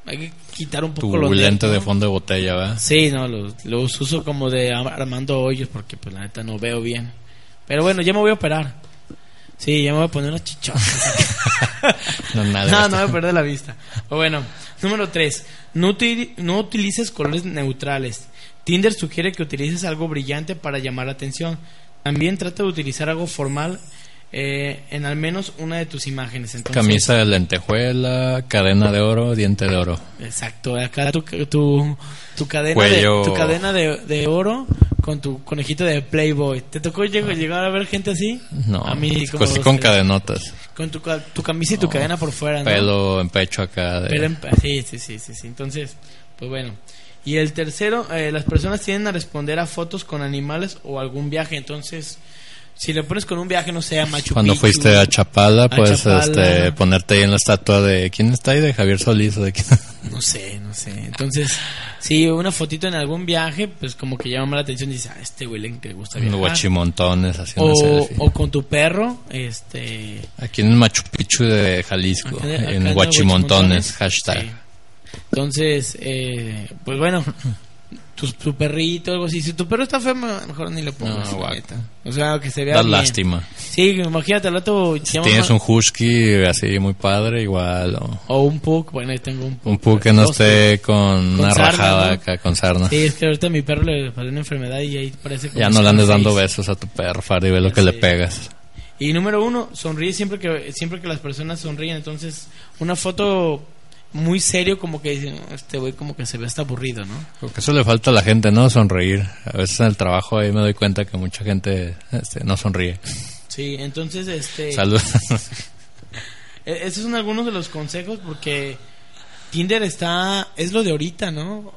hay que quitar un tu poco los lente de fondo de botella, ¿verdad? Sí, no, los, los uso como de Armando Hoyos porque pues la neta no veo bien. Pero bueno, ya me voy a operar. Sí, ya me voy a poner una chichona. <laughs> No, nada. no, no voy a perder la vista. O bueno, número 3. No, uti- no utilices colores neutrales. Tinder sugiere que utilices algo brillante para llamar la atención. También trata de utilizar algo formal eh, en al menos una de tus imágenes. Entonces, Camisa de lentejuela, cadena de oro, diente de oro. Exacto, acá tu, tu, tu cadena, Cuello. de, tu cadena de, de oro con tu conejito de Playboy. ¿Te tocó lleg- llegar a ver gente así? No, a mí como así dos, con cadenotas. Con tu, tu camisa y tu No, cadena por fuera, ¿no? Pelo en pecho acá. De... Pero en- sí, sí, sí, sí, sí. Entonces, pues bueno. Y el tercero, eh, las personas tienden a responder a fotos con animales o algún viaje. Entonces, si le pones con un viaje, no sé, a Machu Cuando Picchu, fuiste a Chapala, puedes Chapala. Este, ponerte ahí en la estatua de... ¿Quién está ahí? De Javier Solís. ¿o de quién? <laughs> No sé, no sé. Entonces, si una fotito en algún viaje, pues como que llama la atención y dice, ah, este güey le le gusta viajar. guachimontones haciendo O, o con tu perro, este... Aquí en el Machu Picchu de Jalisco. acá- acá en en guachimontones. Hashtag. Sí. Entonces, eh, pues bueno, tu, tu perrito, algo así. Si tu perro está feo, mejor ni lo pongas. No. O sea, que se vea Da bien. lástima. Sí, imagínate al rato... Si tienes un husky así muy padre, igual. O O un pug, bueno, ahí tengo un pug. un pug que no esté con, una sarna, rajada ¿no? acá con sarna. Sí, es que ahorita a mi perro le pasó una enfermedad y ahí parece como Ya no le andes dando besos a tu perro, Fardi, ve lo Ya que le pegas. Y número uno, sonríe siempre que siempre que las personas sonríen. Entonces, una foto muy serio, como que dicen, "No, este güey como que se ve hasta aburrido, ¿no? Porque eso le falta a la gente, ¿no? Sonreír. A veces en el trabajo ahí me doy cuenta que mucha gente este, no sonríe. Sí, entonces, este... Salud. <laughs> E- Esos son algunos de los consejos porque Tinder está, es lo de ahorita, ¿no?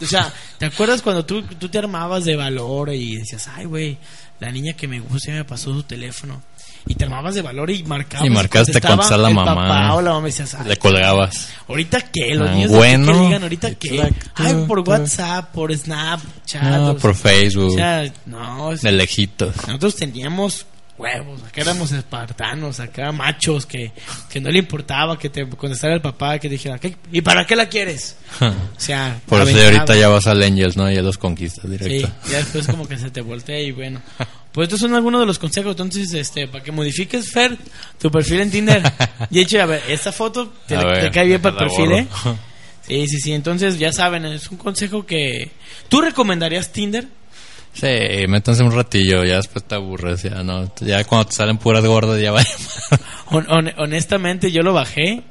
O sea, ¿te acuerdas cuando tú, tú te armabas de valor y decías, ay, güey, la niña que me gusta me pasó su teléfono? Y te armabas de valor y marcabas. Y marcaste contestaba contestar la el mamá. papá o la mamá y decías, le colgabas. ¿ahorita qué? Los Ah, niños bueno. que digan, ¿ahorita qué? Ay, por. WhatsApp, por Snapchat. No, Ah, por Facebook. O sea, no, es- de lejitos. nosotros teníamos huevos, acá éramos espartanos, acá machos que, que no le importaba que te contestara el papá, que dijera, ¿qué? ¿y para qué la quieres? O sea, Por eso ahorita ya vas al Angels, ¿no? Ya los conquistas Sí, directo. ya después como que se te voltea y bueno. <laughs> Pues estos son algunos de los consejos, entonces, este, para que modifiques, Fer, tu perfil en Tinder. <laughs> Y hecho, a ver, esta foto te, cae bien para el perfil. ¿eh? Sí, sí, sí, entonces ya saben, es un consejo que... ¿Tú recomendarías Tinder? Sí, métanse un ratillo, ya después te aburres, ya no. Ya cuando te salen puras gordas, ya hon- honestamente, yo lo bajé.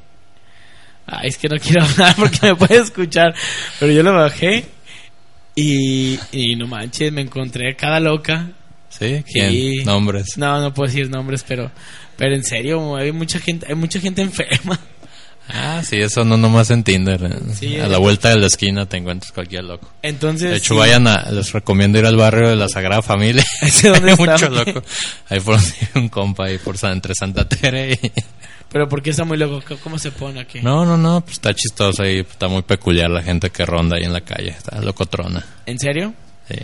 Ay, es que no quiero <laughs> hablar porque me puede escuchar. Pero yo lo bajé. Y, y no manches, me encontré cada loca. ¿Sí? ¿Quién? Sí. Nombres. No, no puedo decir nombres, pero, pero en serio, hay mucha gente, hay mucha gente enferma. Ah, sí, eso no nomás en Tinder. eh. Sí, a la vuelta de la esquina te encuentras cualquier loco. Entonces, De hecho, sí. vayan a, les recomiendo ir al barrio de la Sagrada Familia. <laughs> ¿Ese dónde <laughs> está? mucho loco. Ahí por un compa, ahí por San- entre Santa Tere y... <laughs> Pero ¿por qué está muy loco? ¿Cómo- ¿Cómo se pone aquí? No, no, no, pues está chistoso ahí, está muy peculiar la gente que ronda ahí en la calle, está locotrona. ¿En serio? Sí.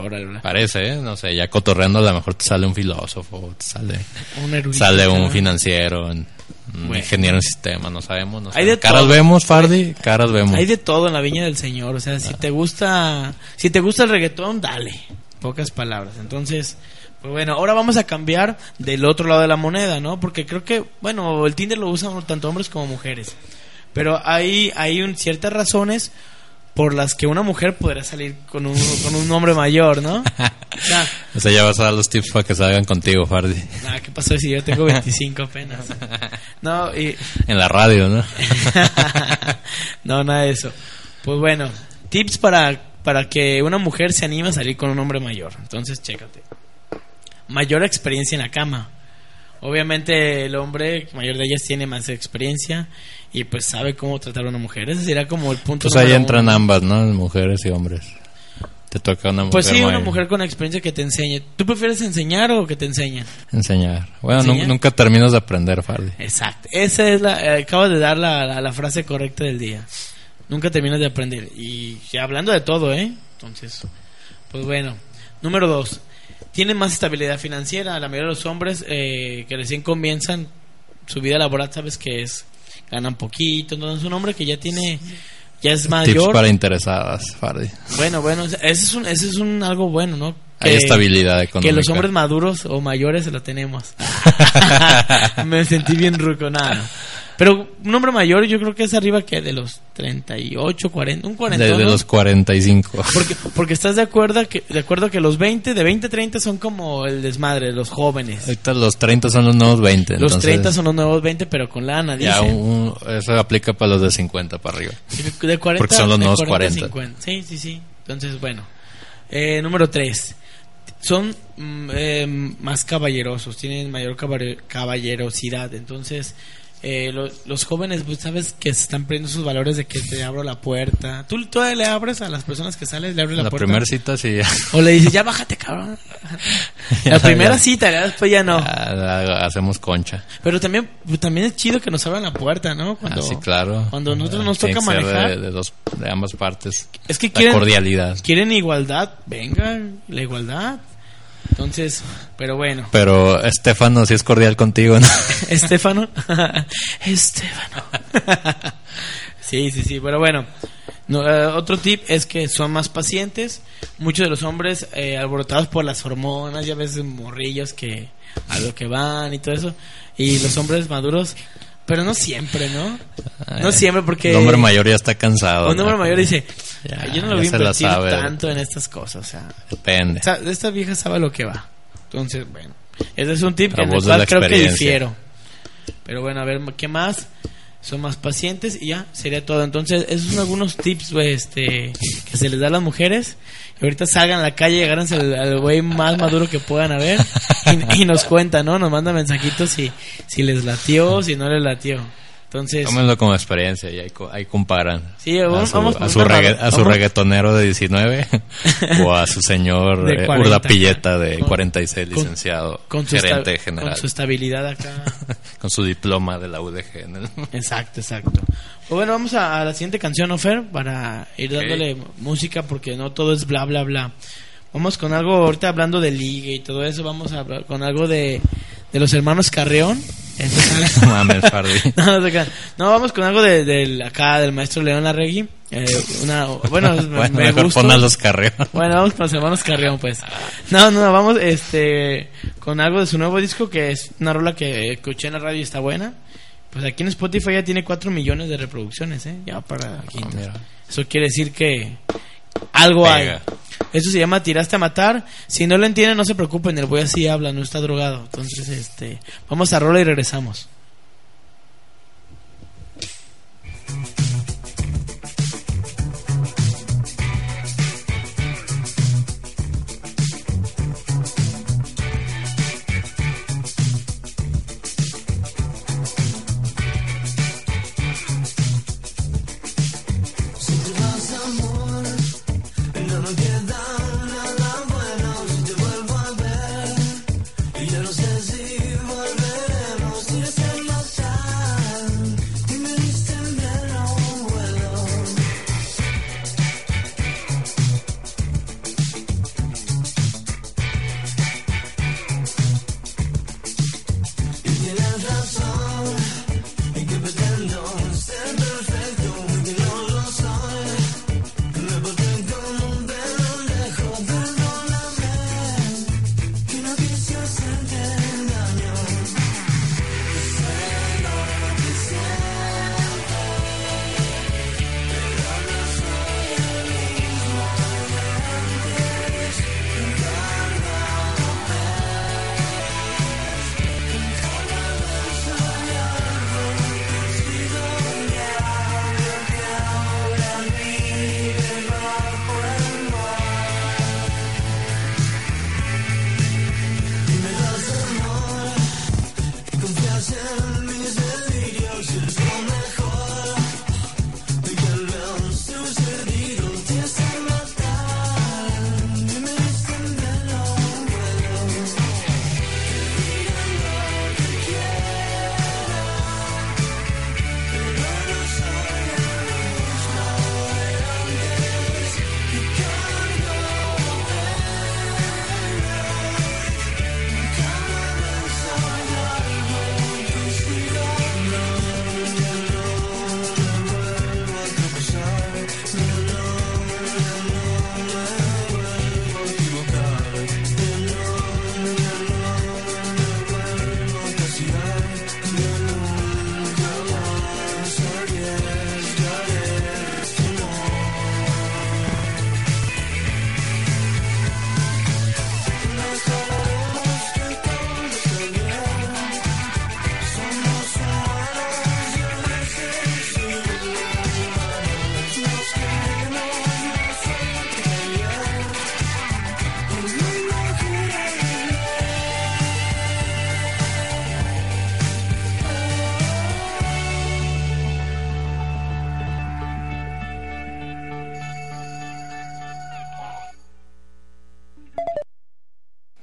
Órale. Parece, ¿eh? No sé, ya cotorreando a lo mejor te sale un filósofo, te sale, Un erudito, sale un financiero, un Bueno. ingeniero en sistema, no sabemos. No Hay de caras todo. vemos, Fardi, caras vemos. Hay de todo en la viña del Señor, o sea, si te gusta, si te gusta el reggaetón, dale. Pocas palabras. Entonces, pues bueno, ahora vamos a cambiar del otro lado de la moneda, ¿no? Porque creo que, bueno, el Tinder lo usan tanto hombres como mujeres. Pero hay hay un, ciertas razones por las que una mujer podrá salir con un, con un hombre mayor, ¿no? <laughs> O sea, O sea, ya vas a dar los tips para que salgan contigo, Fardi. nada, ¿qué pasó si yo tengo <laughs> 25 apenas? No, y, <laughs> En la radio, ¿no? no, nada de eso. Pues bueno, tips para, para que una mujer se anime a salir con un hombre mayor. Entonces, chécate. Mayor experiencia en la cama. Obviamente el hombre mayor de ellas tiene más experiencia y pues sabe cómo tratar a una mujer. Ese sería como el punto Pues ahí entran uno. ambas, ¿no? Mujeres y hombres. Te toca una mujer Pues sí, una mujer con experiencia que te enseñe. ¿Tú prefieres enseñar o que te enseñen? Enseñar. Bueno, nunca terminas de aprender, Fardi. Exacto. Esa es la. eh, acabas de dar la, la- la frase correcta del día. Nunca terminas de aprender. Y hablando de todo, ¿eh? Entonces, pues bueno. Número dos. Tienen más estabilidad financiera. La mayoría de los hombres eh, que recién comienzan su vida laboral, sabes que es. Ganan poquito. Entonces, un hombre que ya tiene. Ya es Tips mayor. para interesadas, Fardi. Bueno, bueno. Ese es un, ese es un algo bueno, ¿no? Hay estabilidad económica. que los hombres maduros o mayores lo tenemos. <laughs> <laughs> Me sentí bien ruco, nada. Pero un hombre mayor yo creo que es arriba que de los 38, 40, un 40. Desde ¿no? los 45. Porque, porque estás de acuerdo que de acuerdo que los 20, de 20 a 30 son como el desmadre, los jóvenes. Ahorita los 30 son los nuevos 20. Los entonces 30 son los nuevos 20, pero con lana, Ya dicen. un- eso aplica para los de 50 para arriba. De 40, Porque son los nuevos 40 a 40. 50. Sí, sí, sí. Entonces, bueno. Eh, número 3. Son mm, eh, más caballerosos, tienen mayor caballe- caballerosidad. Entonces, eh, lo- los jóvenes, pues sabes que se están perdiendo sus valores de que te abro la puerta. ¿Tú todavía le abres a las personas que sales, le abres la, La, puerta? primera cita sí. O le dices, ya bájate, cabrón. <laughs> La primera cita, ya después ya no. ya hacemos concha. Pero también, pues, también es chido que nos abran la puerta, ¿no? Cuando, Ah, sí, claro. Cuando nosotros nos toca manejar. De, de dos, de ambas partes. Es que La quieren, cordialidad. quieren igualdad, vengan, la igualdad. Entonces, pero bueno, Pero Estefano sí es cordial contigo, ¿no? <laughs> Estefano, <laughs> Estefano. <laughs> sí, sí, sí, pero bueno. No, eh, otro tip es que son más pacientes. Muchos de los hombres eh, alborotados por las hormonas, ya ves morrillos que a lo que van y todo eso. Y los hombres maduros, pero no siempre, ¿no? No siempre porque... El hombre mayor ya está cansado. Un hombre ¿no? mayor dice, Ya, "Ay, yo no lo voy a invertir sabe". tanto en estas cosas. O sea, Depende. esta, esta vieja sabe lo que va. Entonces, bueno, ese es un tip de cual creo que difiero. Pero bueno, a ver, ¿qué más? son más pacientes y ya, sería todo. Entonces, esos son algunos tips güey, este, que se les da a las mujeres. Ahorita salgan a la calle y agárrense al, güey más maduro que puedan haber y, y nos cuentan, ¿no? Nos manda mensajitos si, si les latió, si no les latió. Entonces, Tómenlo como experiencia y ahí, ahí comparan. Sí, a vamos- su, vamos a su, regga- barra- a su vamos- reggaetonero de 19 <laughs> o a su señor De eh, 40 Urdapilleta de con- 46, con- licenciado, con gerente general, con su estabilidad acá. <laughs> con su diploma de la UDG. el- <laughs> Exacto, exacto. Pues bueno, vamos a, a la siguiente canción, ¿no, Fer? Para ir dándole música porque no todo es bla, bla, bla. Vamos con algo, ahorita hablando de liga y todo eso, vamos a hablar con algo de, de los hermanos Carreón. Entonces, <laughs> No mames, <laughs> no, no, se crean. No, vamos con algo de, del acá del maestro León Larregui. Eh, una, bueno, me- <laughs> Bueno, me mejor gustó. pon a los carreos. Bueno, vamos con los hermanos Carrión, pues. No, no, no, vamos este, con algo de su nuevo disco, que es una rola que escuché en la radio y está buena. Pues aquí en Spotify ya tiene 4 millones de reproducciones, ¿eh? Ya para Ah. Eso quiere decir que algo hay. Eso se llama Tiraste a Matar. Si no lo entienden, no se preocupen, el güey así habla, no está drogado. Entonces, este, vamos a rola y regresamos.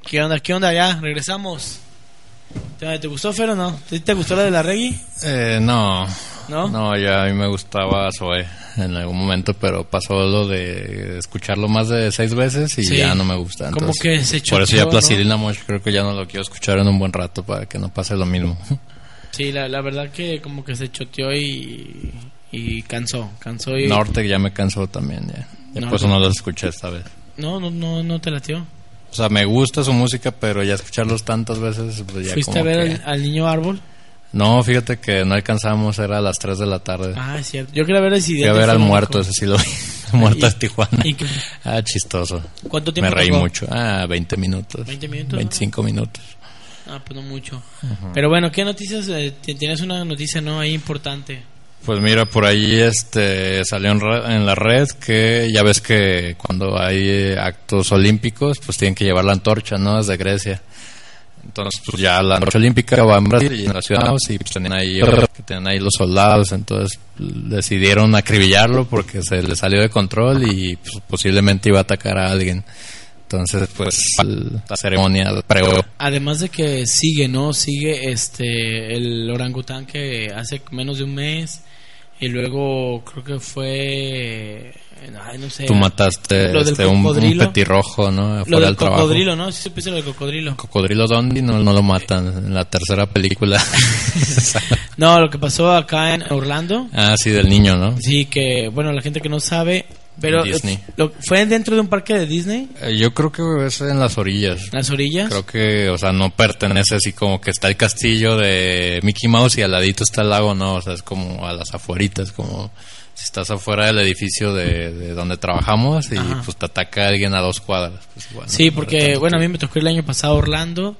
¿Qué onda? ¿Qué onda? Ya, regresamos. ¿Te, gustó, Fer, o no? ¿Te, gustó la de la reggae? Eh, no. ¿No? No, ya a mí me gustaba Zoe en algún momento, pero pasó lo de escucharlo más de seis veces y Sí. ya no me gusta. Como entonces, que se Por eso ya ¿no? Plastilina Mosh creo que ya no lo quiero escuchar en un buen rato para que no pase lo mismo. <laughs> Sí, la, la verdad que como que se choteó y, y cansó. Cansó y... Norte ya me cansó también, ya. Ya No, no. no los escuché esta vez. No, no, no, no te latió. O sea, me gusta su música, pero ya escucharlos tantas veces, pues ya ¿Fuiste como a ver que- al, al niño árbol? No, fíjate que no alcanzamos, era a las 3 de la tarde. Ah, es cierto. Yo quería ver el Fui a ver al muerto, ese sí lo vi. <laughs> Muerto ¿Y- de Tijuana. y Ah, chistoso. ¿Cuánto tiempo Me reí tocó? mucho. Ah, 20 minutos. 20 minutos, 25 minutos. Ah, pues no mucho. Pero bueno, ¿qué noticias? eh, ti- tienes una noticia, ¿no? Ahí importante. Pues mira, por ahí este salió en, en la red que ya ves que cuando hay eh, actos olímpicos, pues tienen que llevar la antorcha, ¿no? Desde Grecia. Entonces, pues ya la antorcha olímpica va en Brasil y en la ciudad y pues tenían ahí, que tenían ahí los soldados, entonces decidieron acribillarlo porque se le salió de control y pues, posiblemente iba a atacar a alguien. Entonces, pues la ceremonia pregó Además de que sigue, ¿no? Sigue este el orangután que hace menos de un mes y luego creo que fue ay, no sé. Tú mataste Lo del este, un, un petirrojo, ¿no? lo Fuera del del trabajo. cocodrilo, ¿no? Sí supiste lo del cocodrilo. Cocodrilo Dondi no, no lo matan en la tercera película. <laughs> No, lo que pasó acá en Orlando, ah, sí, del niño, ¿no? sí que bueno, la gente que no sabe, pero Disney. eh, lo- fue dentro de un parque de Disney, Eh, Yo creo que es en las orillas. las orillas. Creo que, o sea, no pertenece así como que está el castillo de Mickey Mouse y al ladito está el lago, no, o sea, es como a las afueritas, como si estás afuera del edificio de, de donde trabajamos y Ajá. pues te ataca alguien a dos cuadras. Pues, Sí, porque bueno, a mí me tocó el año pasado Orlando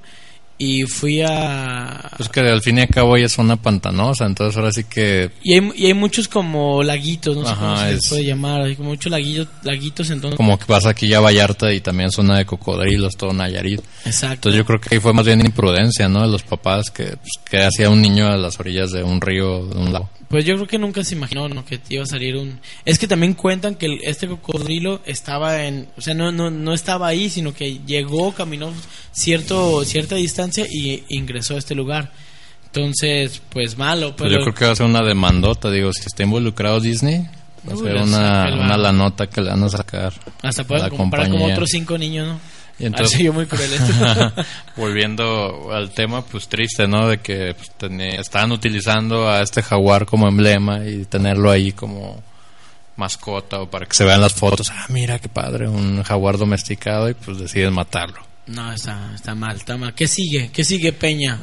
y fui a Pues que al fin y al cabo ya es zona pantanosa, entonces ahora sí que y hay, y hay muchos como laguitos, no sé cómo se les puede llamar, hay como muchos laguillos, laguitos entonces. como que vas aquí ya a Vallarta y también zona de cocodrilos, todo Nayarit. Exacto. Entonces yo creo que ahí fue más bien imprudencia, ¿no? De los papás que, pues, que hacía un niño a las orillas de un río, de un lago. Pues yo creo que nunca se imaginó ¿no? que iba a salir un... Es que también cuentan que este cocodrilo estaba en... O sea, no, no, no estaba ahí, sino que llegó, caminó cierto, cierta distancia y ingresó a este lugar. Entonces, pues malo. Pues Pero yo creo que va a ser una demandota, digo, si está involucrado Disney, va a Uy, ser una, una varo. la nota que le van a sacar. hasta pueden comprar como compañía. otros cinco niños, ¿no? Y entonces- yo muy cruel. <laughs> <laughs> Volviendo al tema, pues triste, ¿no? De que pues, estaban utilizando a este jaguar como emblema y tenerlo ahí como mascota o para que se vean las fotos. Ah, mira qué padre, un jaguar domesticado y pues deciden matarlo. No, está, está mal, está mal. ¿Qué sigue? ¿Qué sigue Peña?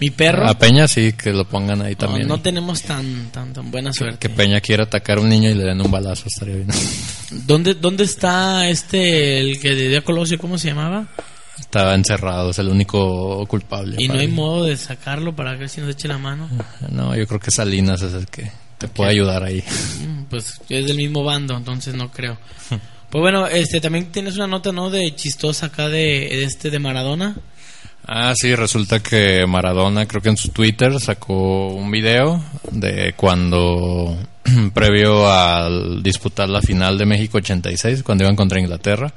¿Mi perro? A Peña sí, que lo pongan ahí también. no tenemos tan, tan, tan buena suerte. que Peña quiera atacar a un niño y le den un balazo, estaría bien. ¿Dónde, ¿Dónde está este, el que a Colosio, cómo se llamaba? Estaba encerrado, es el único culpable. Y no hay modo de sacarlo para ver si nos eche la mano. No, yo creo que Salinas es el que te puede ayudar ahí. Mm, Pues es del mismo bando, entonces no creo. <laughs> Pues bueno, este también tienes una nota, ¿no? De chistosa acá de, de este de Maradona. Ah, sí, resulta que Maradona, creo que en su Twitter sacó un video de cuando, <clears throat> previo al disputar la final de México 86, cuando iban contra Inglaterra.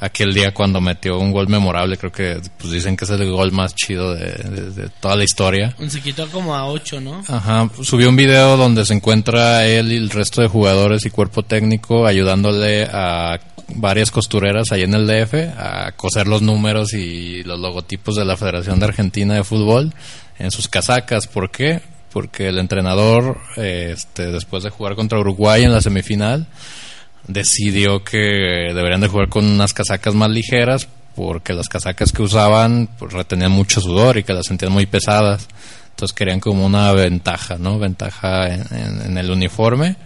Aquel día cuando metió un gol memorable, creo que pues dicen que es el gol más chido de, de- de toda la historia. Se quitó como a 8, ¿no? Ajá, subió un video donde se encuentra él y el resto de jugadores y cuerpo técnico ayudándole a varias costureras ahí en el DF a coser los números y los logotipos de la Federación de Argentina de Fútbol en sus casacas. ¿Por qué? Porque el entrenador, eh, este, después de jugar contra Uruguay en la semifinal, decidió que deberían de jugar con unas casacas más ligeras porque las casacas que usaban pues, retenían mucho sudor y que las sentían muy pesadas. Entonces querían como una ventaja, ¿no? Ventaja en, en- en el uniforme.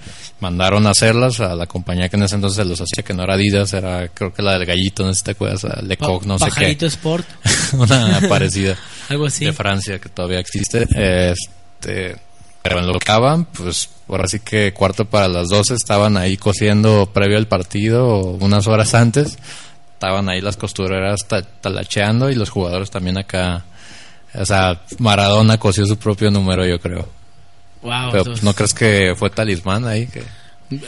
Mandaron a hacerlas a la compañía que en ese entonces los hacía, que no era Adidas, era creo que la del gallito, no sé si te acuerdas, Lecoq, no sé qué. Sport, <laughs> una parecida <laughs> algo así. de Francia que todavía existe. Este, pero en lo que acaban, pues ahora sí que cuarto para las 12 estaban ahí cosiendo previo al partido unas horas antes. Estaban ahí las costureras ta- talacheando y los jugadores también acá. O sea, Maradona cosió su propio número, yo creo. Wow, Pero pues, no crees que fue talismán ahí, que,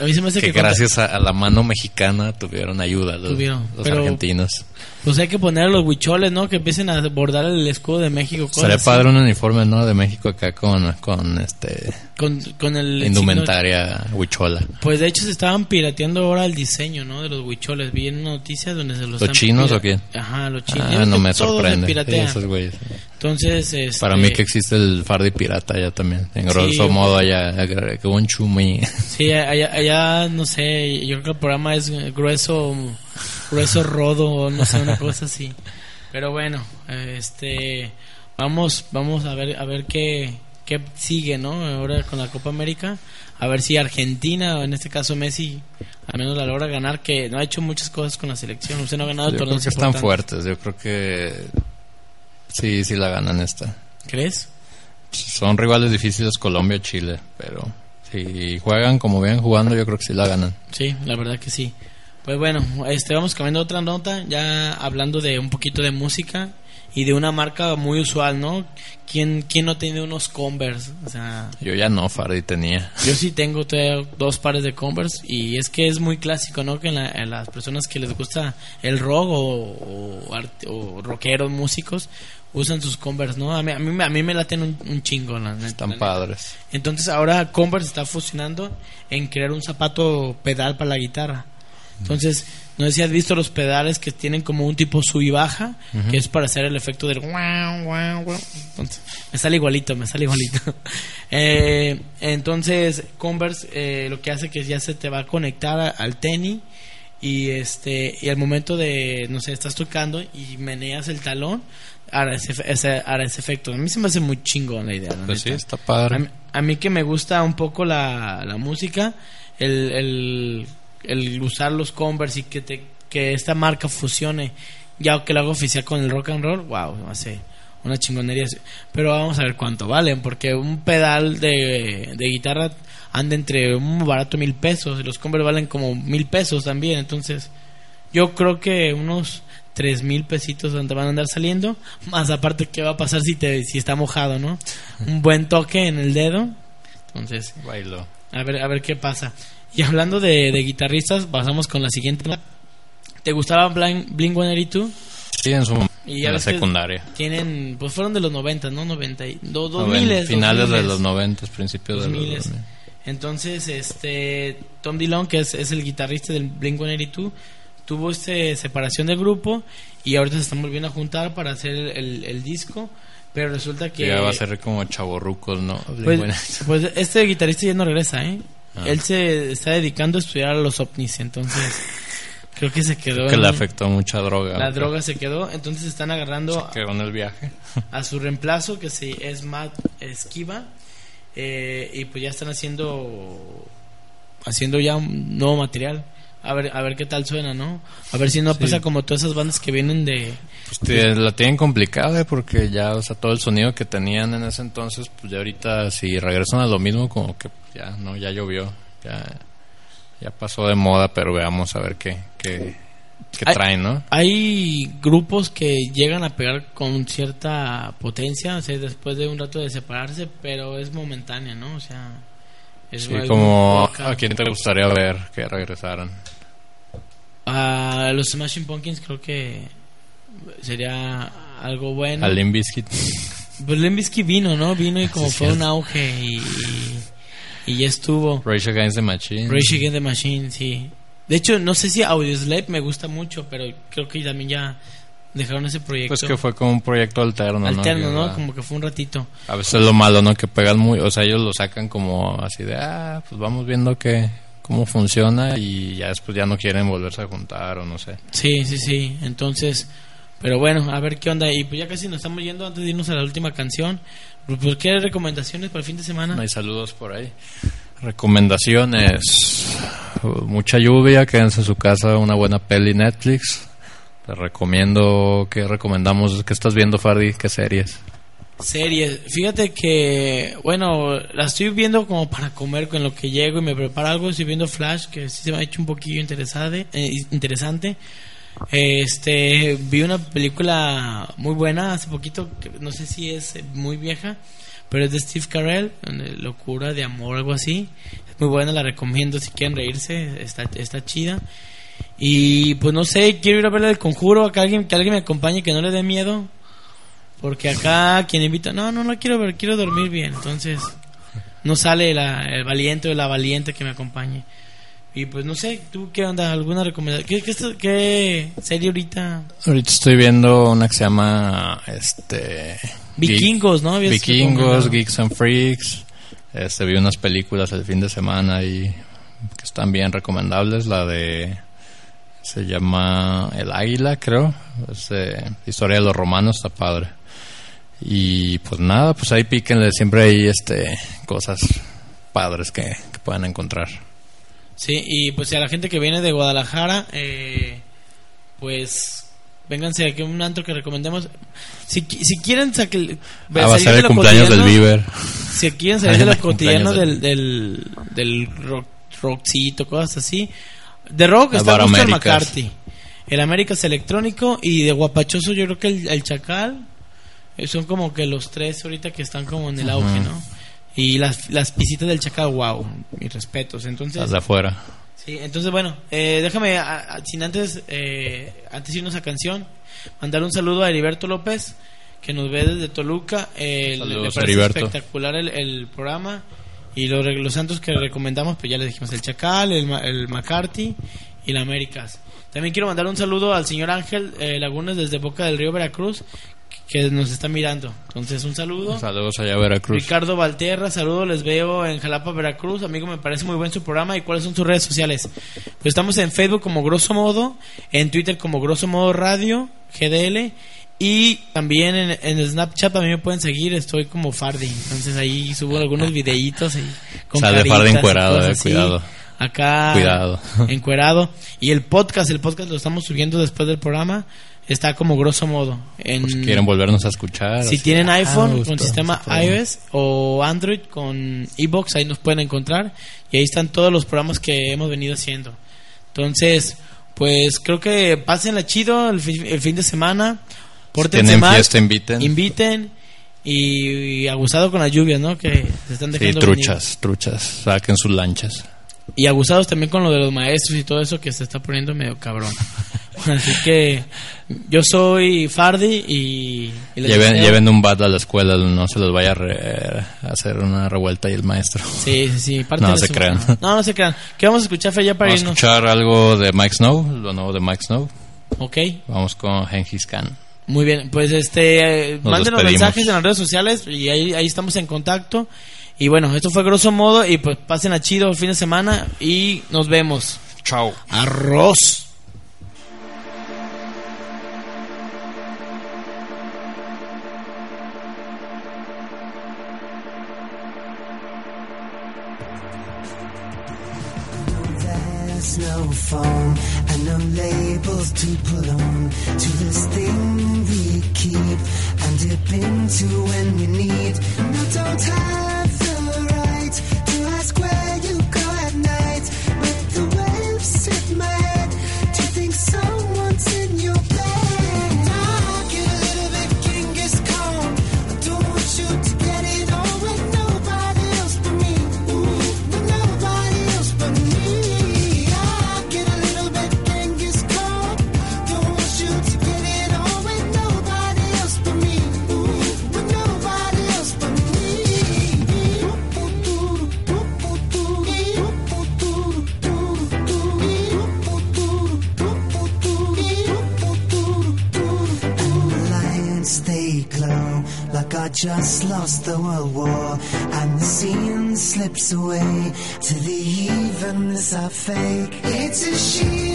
a mí se me hace que que, gracias a, a la mano mexicana tuvieron ayuda los, Tuvieron, los pero- argentinos. Pues hay que poner a los huicholes, ¿no? Que empiecen a bordar el escudo de México. Sería padre un uniforme, ¿no? De México acá con, con este Con, con el signo- indumentaria huichola. Pues de hecho se estaban pirateando ahora el diseño, ¿no? De los huicholes. Vi en una noticia donde se los ¿Los chinos pira- o quién? Ajá, los chinos. Ah, no me sorprende. Sí, esos güeyes. Entonces, este, Para mí que existe el Fardi pirata allá también. En grosso Sí. modo allá, que un chumi. Sí, allá, allá, no sé, yo creo que el programa es grueso, grueso rodo, o no sé, una cosa así. Pero bueno, este, vamos, vamos a ver, a ver qué, qué sigue, ¿no? Ahora con la Copa América, a ver si Argentina, o en este caso Messi, al menos la logra ganar, que no ha hecho muchas cosas con la selección, usted no ha ganado Yo creo que están fuertes. Yo creo que Sí, sí la ganan esta. ¿Crees? Son rivales difíciles Colombia Chile, pero si juegan como vean jugando, yo creo que sí la ganan. Sí, la verdad que sí. Pues bueno, este vamos cambiando otra nota, ya hablando de un poquito de música y de una marca muy usual, ¿no? ¿Quién, quién no tiene unos Converse? O sea, Yo ya no, Fardy tenía. yo sí tengo dos pares de Converse y es que es muy clásico, ¿no? Que en, la- en las personas que les gusta el rock o, o, art- o rockeros, músicos, usan sus Converse, ¿no? A mí, a mí, me- a mí me laten un, un chingo, la Están la padres. Entonces ahora Converse está fusionando en crear un zapato pedal para la guitarra. Entonces, no sé si has visto los pedales que tienen como un tipo sub y baja, que es para hacer el efecto del guau, guau, guau. Entonces, me sale igualito, me sale igualito. <laughs> Eh, entonces, Converse eh, lo que hace que ya se te va a conectar a- al tenis y este y al momento de, no sé, estás tocando y meneas el talón, hará ese, ese- hará ese efecto. A mí se me hace muy chingón la idea. la Pues sí, está A padre. mí, a mí que me gusta un poco la, la música, el, el, el usar los Converse y que, te, que esta marca fusione, ya que lo hago oficial con el rock and roll, wow, hace una chingonería. Pero vamos a ver cuánto valen, porque un pedal de, de guitarra anda entre un barato mil pesos y los Converse valen como mil pesos también, entonces yo creo que unos tres mil pesitos donde van a andar saliendo, <laughs> más aparte qué va a pasar si te si está mojado, ¿no? <laughs> Un buen toque en el dedo. Entonces, Bailo. a ver a ver qué pasa. Y hablando de, de guitarristas, pasamos con la siguiente. ¿Te gustaba Blink, Blink 182? Sí, en su Y ya en la secundaria. Tienen, pues fueron de los 90, ¿no? 90 y, do- Noven- 2000, finales de 2000. los 90, principios de los 2000. 2000. Entonces, este Tom Dillon, que es, es el guitarrista del Blink 182, tuvo este separación del grupo y ahorita se están volviendo a juntar para hacer el, el- el disco, pero resulta que Ya va a ser como chavorrucos, ¿no? pues, pues este guitarrista ya no regresa, ¿eh? Ah. Él se está dedicando a estudiar a los ovnis, entonces <laughs> creo que se quedó que en- le afectó mucha droga. la droga se quedó, entonces están agarrando Quedó en el viaje. a su <laughs> reemplazo que se, es Matt Esquiva eh, y pues ya están haciendo haciendo ya un nuevo material a ver a ver qué tal suena no a ver si no Sí. pasa como todas esas bandas que vienen de Pues te- la tienen complicada ¿eh? porque ya, o sea, todo el sonido que tenían en ese entonces, pues ya ahorita si regresan a lo mismo, como que ya, no, ya llovió, ya, ya pasó de moda, pero veamos a ver qué, qué, qué Ay- traen, ¿no? hay grupos que llegan a pegar con cierta potencia o sea después de un rato de separarse pero es momentánea no o sea es Sí, como a quién te gustaría ver que regresaran. a los Smashing Pumpkins creo que sería algo bueno A Limp Bizkit. Pues Limp Bizkit vino, ¿no? Vino y <laughs> como Sí, fue un auge y, y, y ya estuvo. Rage Against the Machine. Rage Against the Machine, sí. De hecho, no sé si Audioslave me gusta mucho, pero creo que también ya dejaron ese proyecto. Pues que fue como un proyecto alterno, alterno, ¿no? va- Como que fue un ratito. A veces es lo malo, ¿no? Que pegan muy, o sea, ellos lo sacan como así de, ah, pues vamos viendo que cómo funciona y ya después ya no quieren volverse a juntar o no sé. Sí, sí, sí. Entonces, pero bueno, a ver qué onda. Y pues ya casi nos estamos yendo antes de irnos a la última canción. Pues, ¿qué recomendaciones para el fin de semana? No hay saludos por ahí. Recomendaciones. Mucha lluvia, quédense en su casa, una buena peli Netflix. Les recomiendo, ¿qué recomendamos? ¿Qué estás viendo, Fardi? ¿Qué series? Series. Fíjate que, bueno, la estoy viendo como para comer con lo que llego y me preparo algo. Estoy viendo Flash, que sí se me ha hecho un poquillo interesante. eh, interesante. Este, vi una película muy buena hace poquito, no sé si es muy vieja, pero es de Steve Carell, Locura de Amor, algo así. Es muy buena, la recomiendo si quieren reírse, está, está chida. Y pues no sé, quiero ir a ver el conjuro, que alguien, que alguien me acompañe, que no le dé miedo. Porque acá quien invita, no, no, no quiero ver, quiero dormir bien. Entonces, no sale la- el valiente o la valiente que me acompañe. Y pues no sé, ¿tú qué onda? ¿Alguna recomendación? ¿Qué, qué, serie ahorita? Ahorita estoy viendo una que se llama, este... Vikingos, ¿no? Vikingos. Geeks and Freaks. Este, vi unas películas el fin de semana y que están bien recomendables. La de. Se llama El Águila, creo. Es de historia de los romanos, está padre. Y pues nada, pues ahí píquenle. Siempre hay este, cosas padres que, que puedan encontrar. Sí, y pues a la gente que viene de Guadalajara, eh, pues Vénganse aquí a un antro que recomendemos. Si, si quieren salir de el lo cumpleaños del Bieber. Si quieren <laughs> salir de lo cotidiano del, del, del rock, rockcito, cosas así. De rock está Baroaméricas. McCarthy. El Américas electrónico y de guapachoso yo creo que el, el Chacal. eh, Son como que los tres ahorita que están como en el auge, ¿no? Y las, las pisitas del Chacal, wow, mis respetos. Entonces, de afuera. Sí, entonces bueno, eh, déjame, a- a- sin antes, eh, antes de irnos a canción, mandar un saludo a Heriberto López, que nos ve desde Toluca. Eh, Saludos, le parece Heriberto. espectacular el, el programa. Y los, los santos que recomendamos, pues ya les dijimos, el Chacal, el, el McCarthy y la Américas. También quiero mandar un saludo al señor Ángel eh, Lagunas desde Boca del Río Veracruz, que nos está mirando. Entonces, un saludo. Saludos allá a Veracruz. Ricardo Valterra, saludos, les veo en Jalapa, Veracruz. Amigo, me parece muy buen su programa. ¿Y cuáles son sus redes sociales? Pues estamos en Facebook como Grosso Modo, en Twitter como Grosso Modo Radio, GDL. Y también en, en Snapchat mí me pueden seguir, estoy como Fardi. Entonces ahí subo algunos videitos ahí con Sale Fardi y encuerado, eh, cuidado. Acá Cuidado. encuerado. Y el podcast, el podcast lo estamos subiendo después del programa. Está como Grosso Modo. En, Pues quieren volvernos a escuchar. si así, tienen ah, iPhone me con sistema iOS o Android con iBox, ahí nos pueden encontrar y ahí están todos los programas que hemos venido haciendo. Entonces, pues creo que pásenla chido el, fi- el fin de semana. Pórtense tienen mal, fiesta, inviten. inviten y, y abusado con las lluvias, ¿no? Que se están Sí, dejando truchas, truchas. Saquen sus lanchas. Y abusados también con lo de los maestros y todo eso que se está poniendo medio cabrón. <laughs> Así que yo soy Fardi y, y Lleven, un bat a la escuela, no se los vaya a, re- a hacer una revuelta y el maestro. Sí, sí, sí. <laughs> No pártenle se su- crean. <laughs> No, no se crean. ¿Qué vamos a escuchar, Fer, ya para Vamos a irnos? escuchar algo de Mike Snow, lo nuevo de Mike Snow. Ok, Vamos con Genghis Khan. muy bien. Pues este, eh, Nos mándenos despedimos. mensajes en las redes sociales y ahí, ahí estamos en contacto. Y bueno, esto fue grosso modo y pues pasen a chido el fin de semana y nos vemos. Chao. Arroz. No phone and no labels to put on to this thing we keep and dip into when we need. No, don't have just lost the world war, and the scene slips away to the evenness I fake. It's a sheet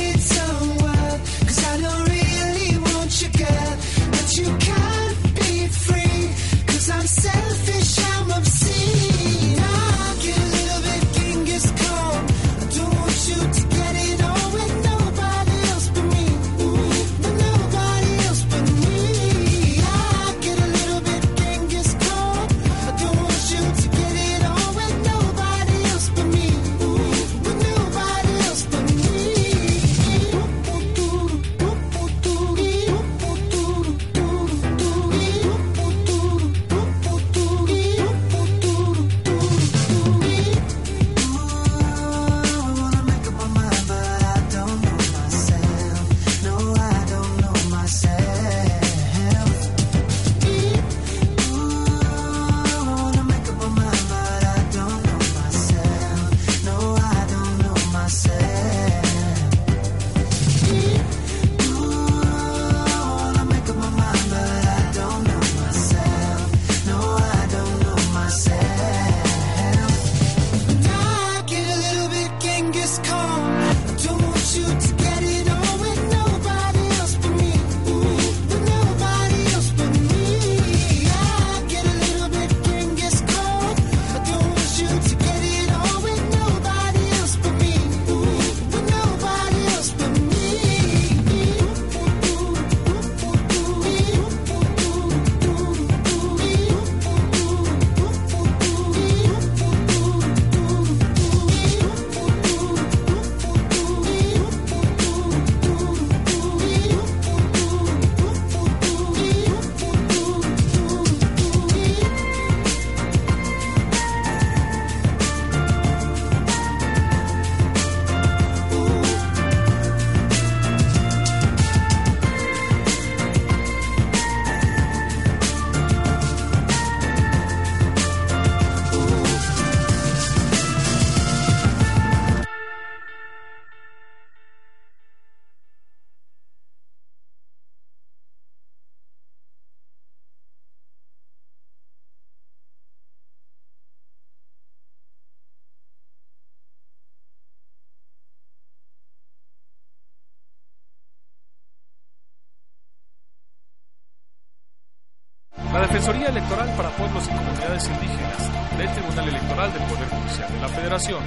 Defensoría Electoral para Pueblos y Comunidades Indígenas del Tribunal Electoral del Poder Judicial de la Federación.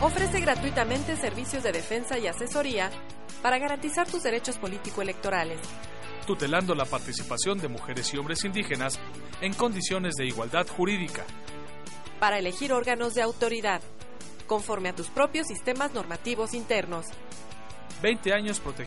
Ofrece gratuitamente servicios de defensa y asesoría para garantizar tus derechos político-electorales. tutelando la participación de mujeres y hombres indígenas en condiciones de igualdad jurídica. Para elegir órganos de autoridad, conforme a tus propios sistemas normativos internos. 20 años protegiendo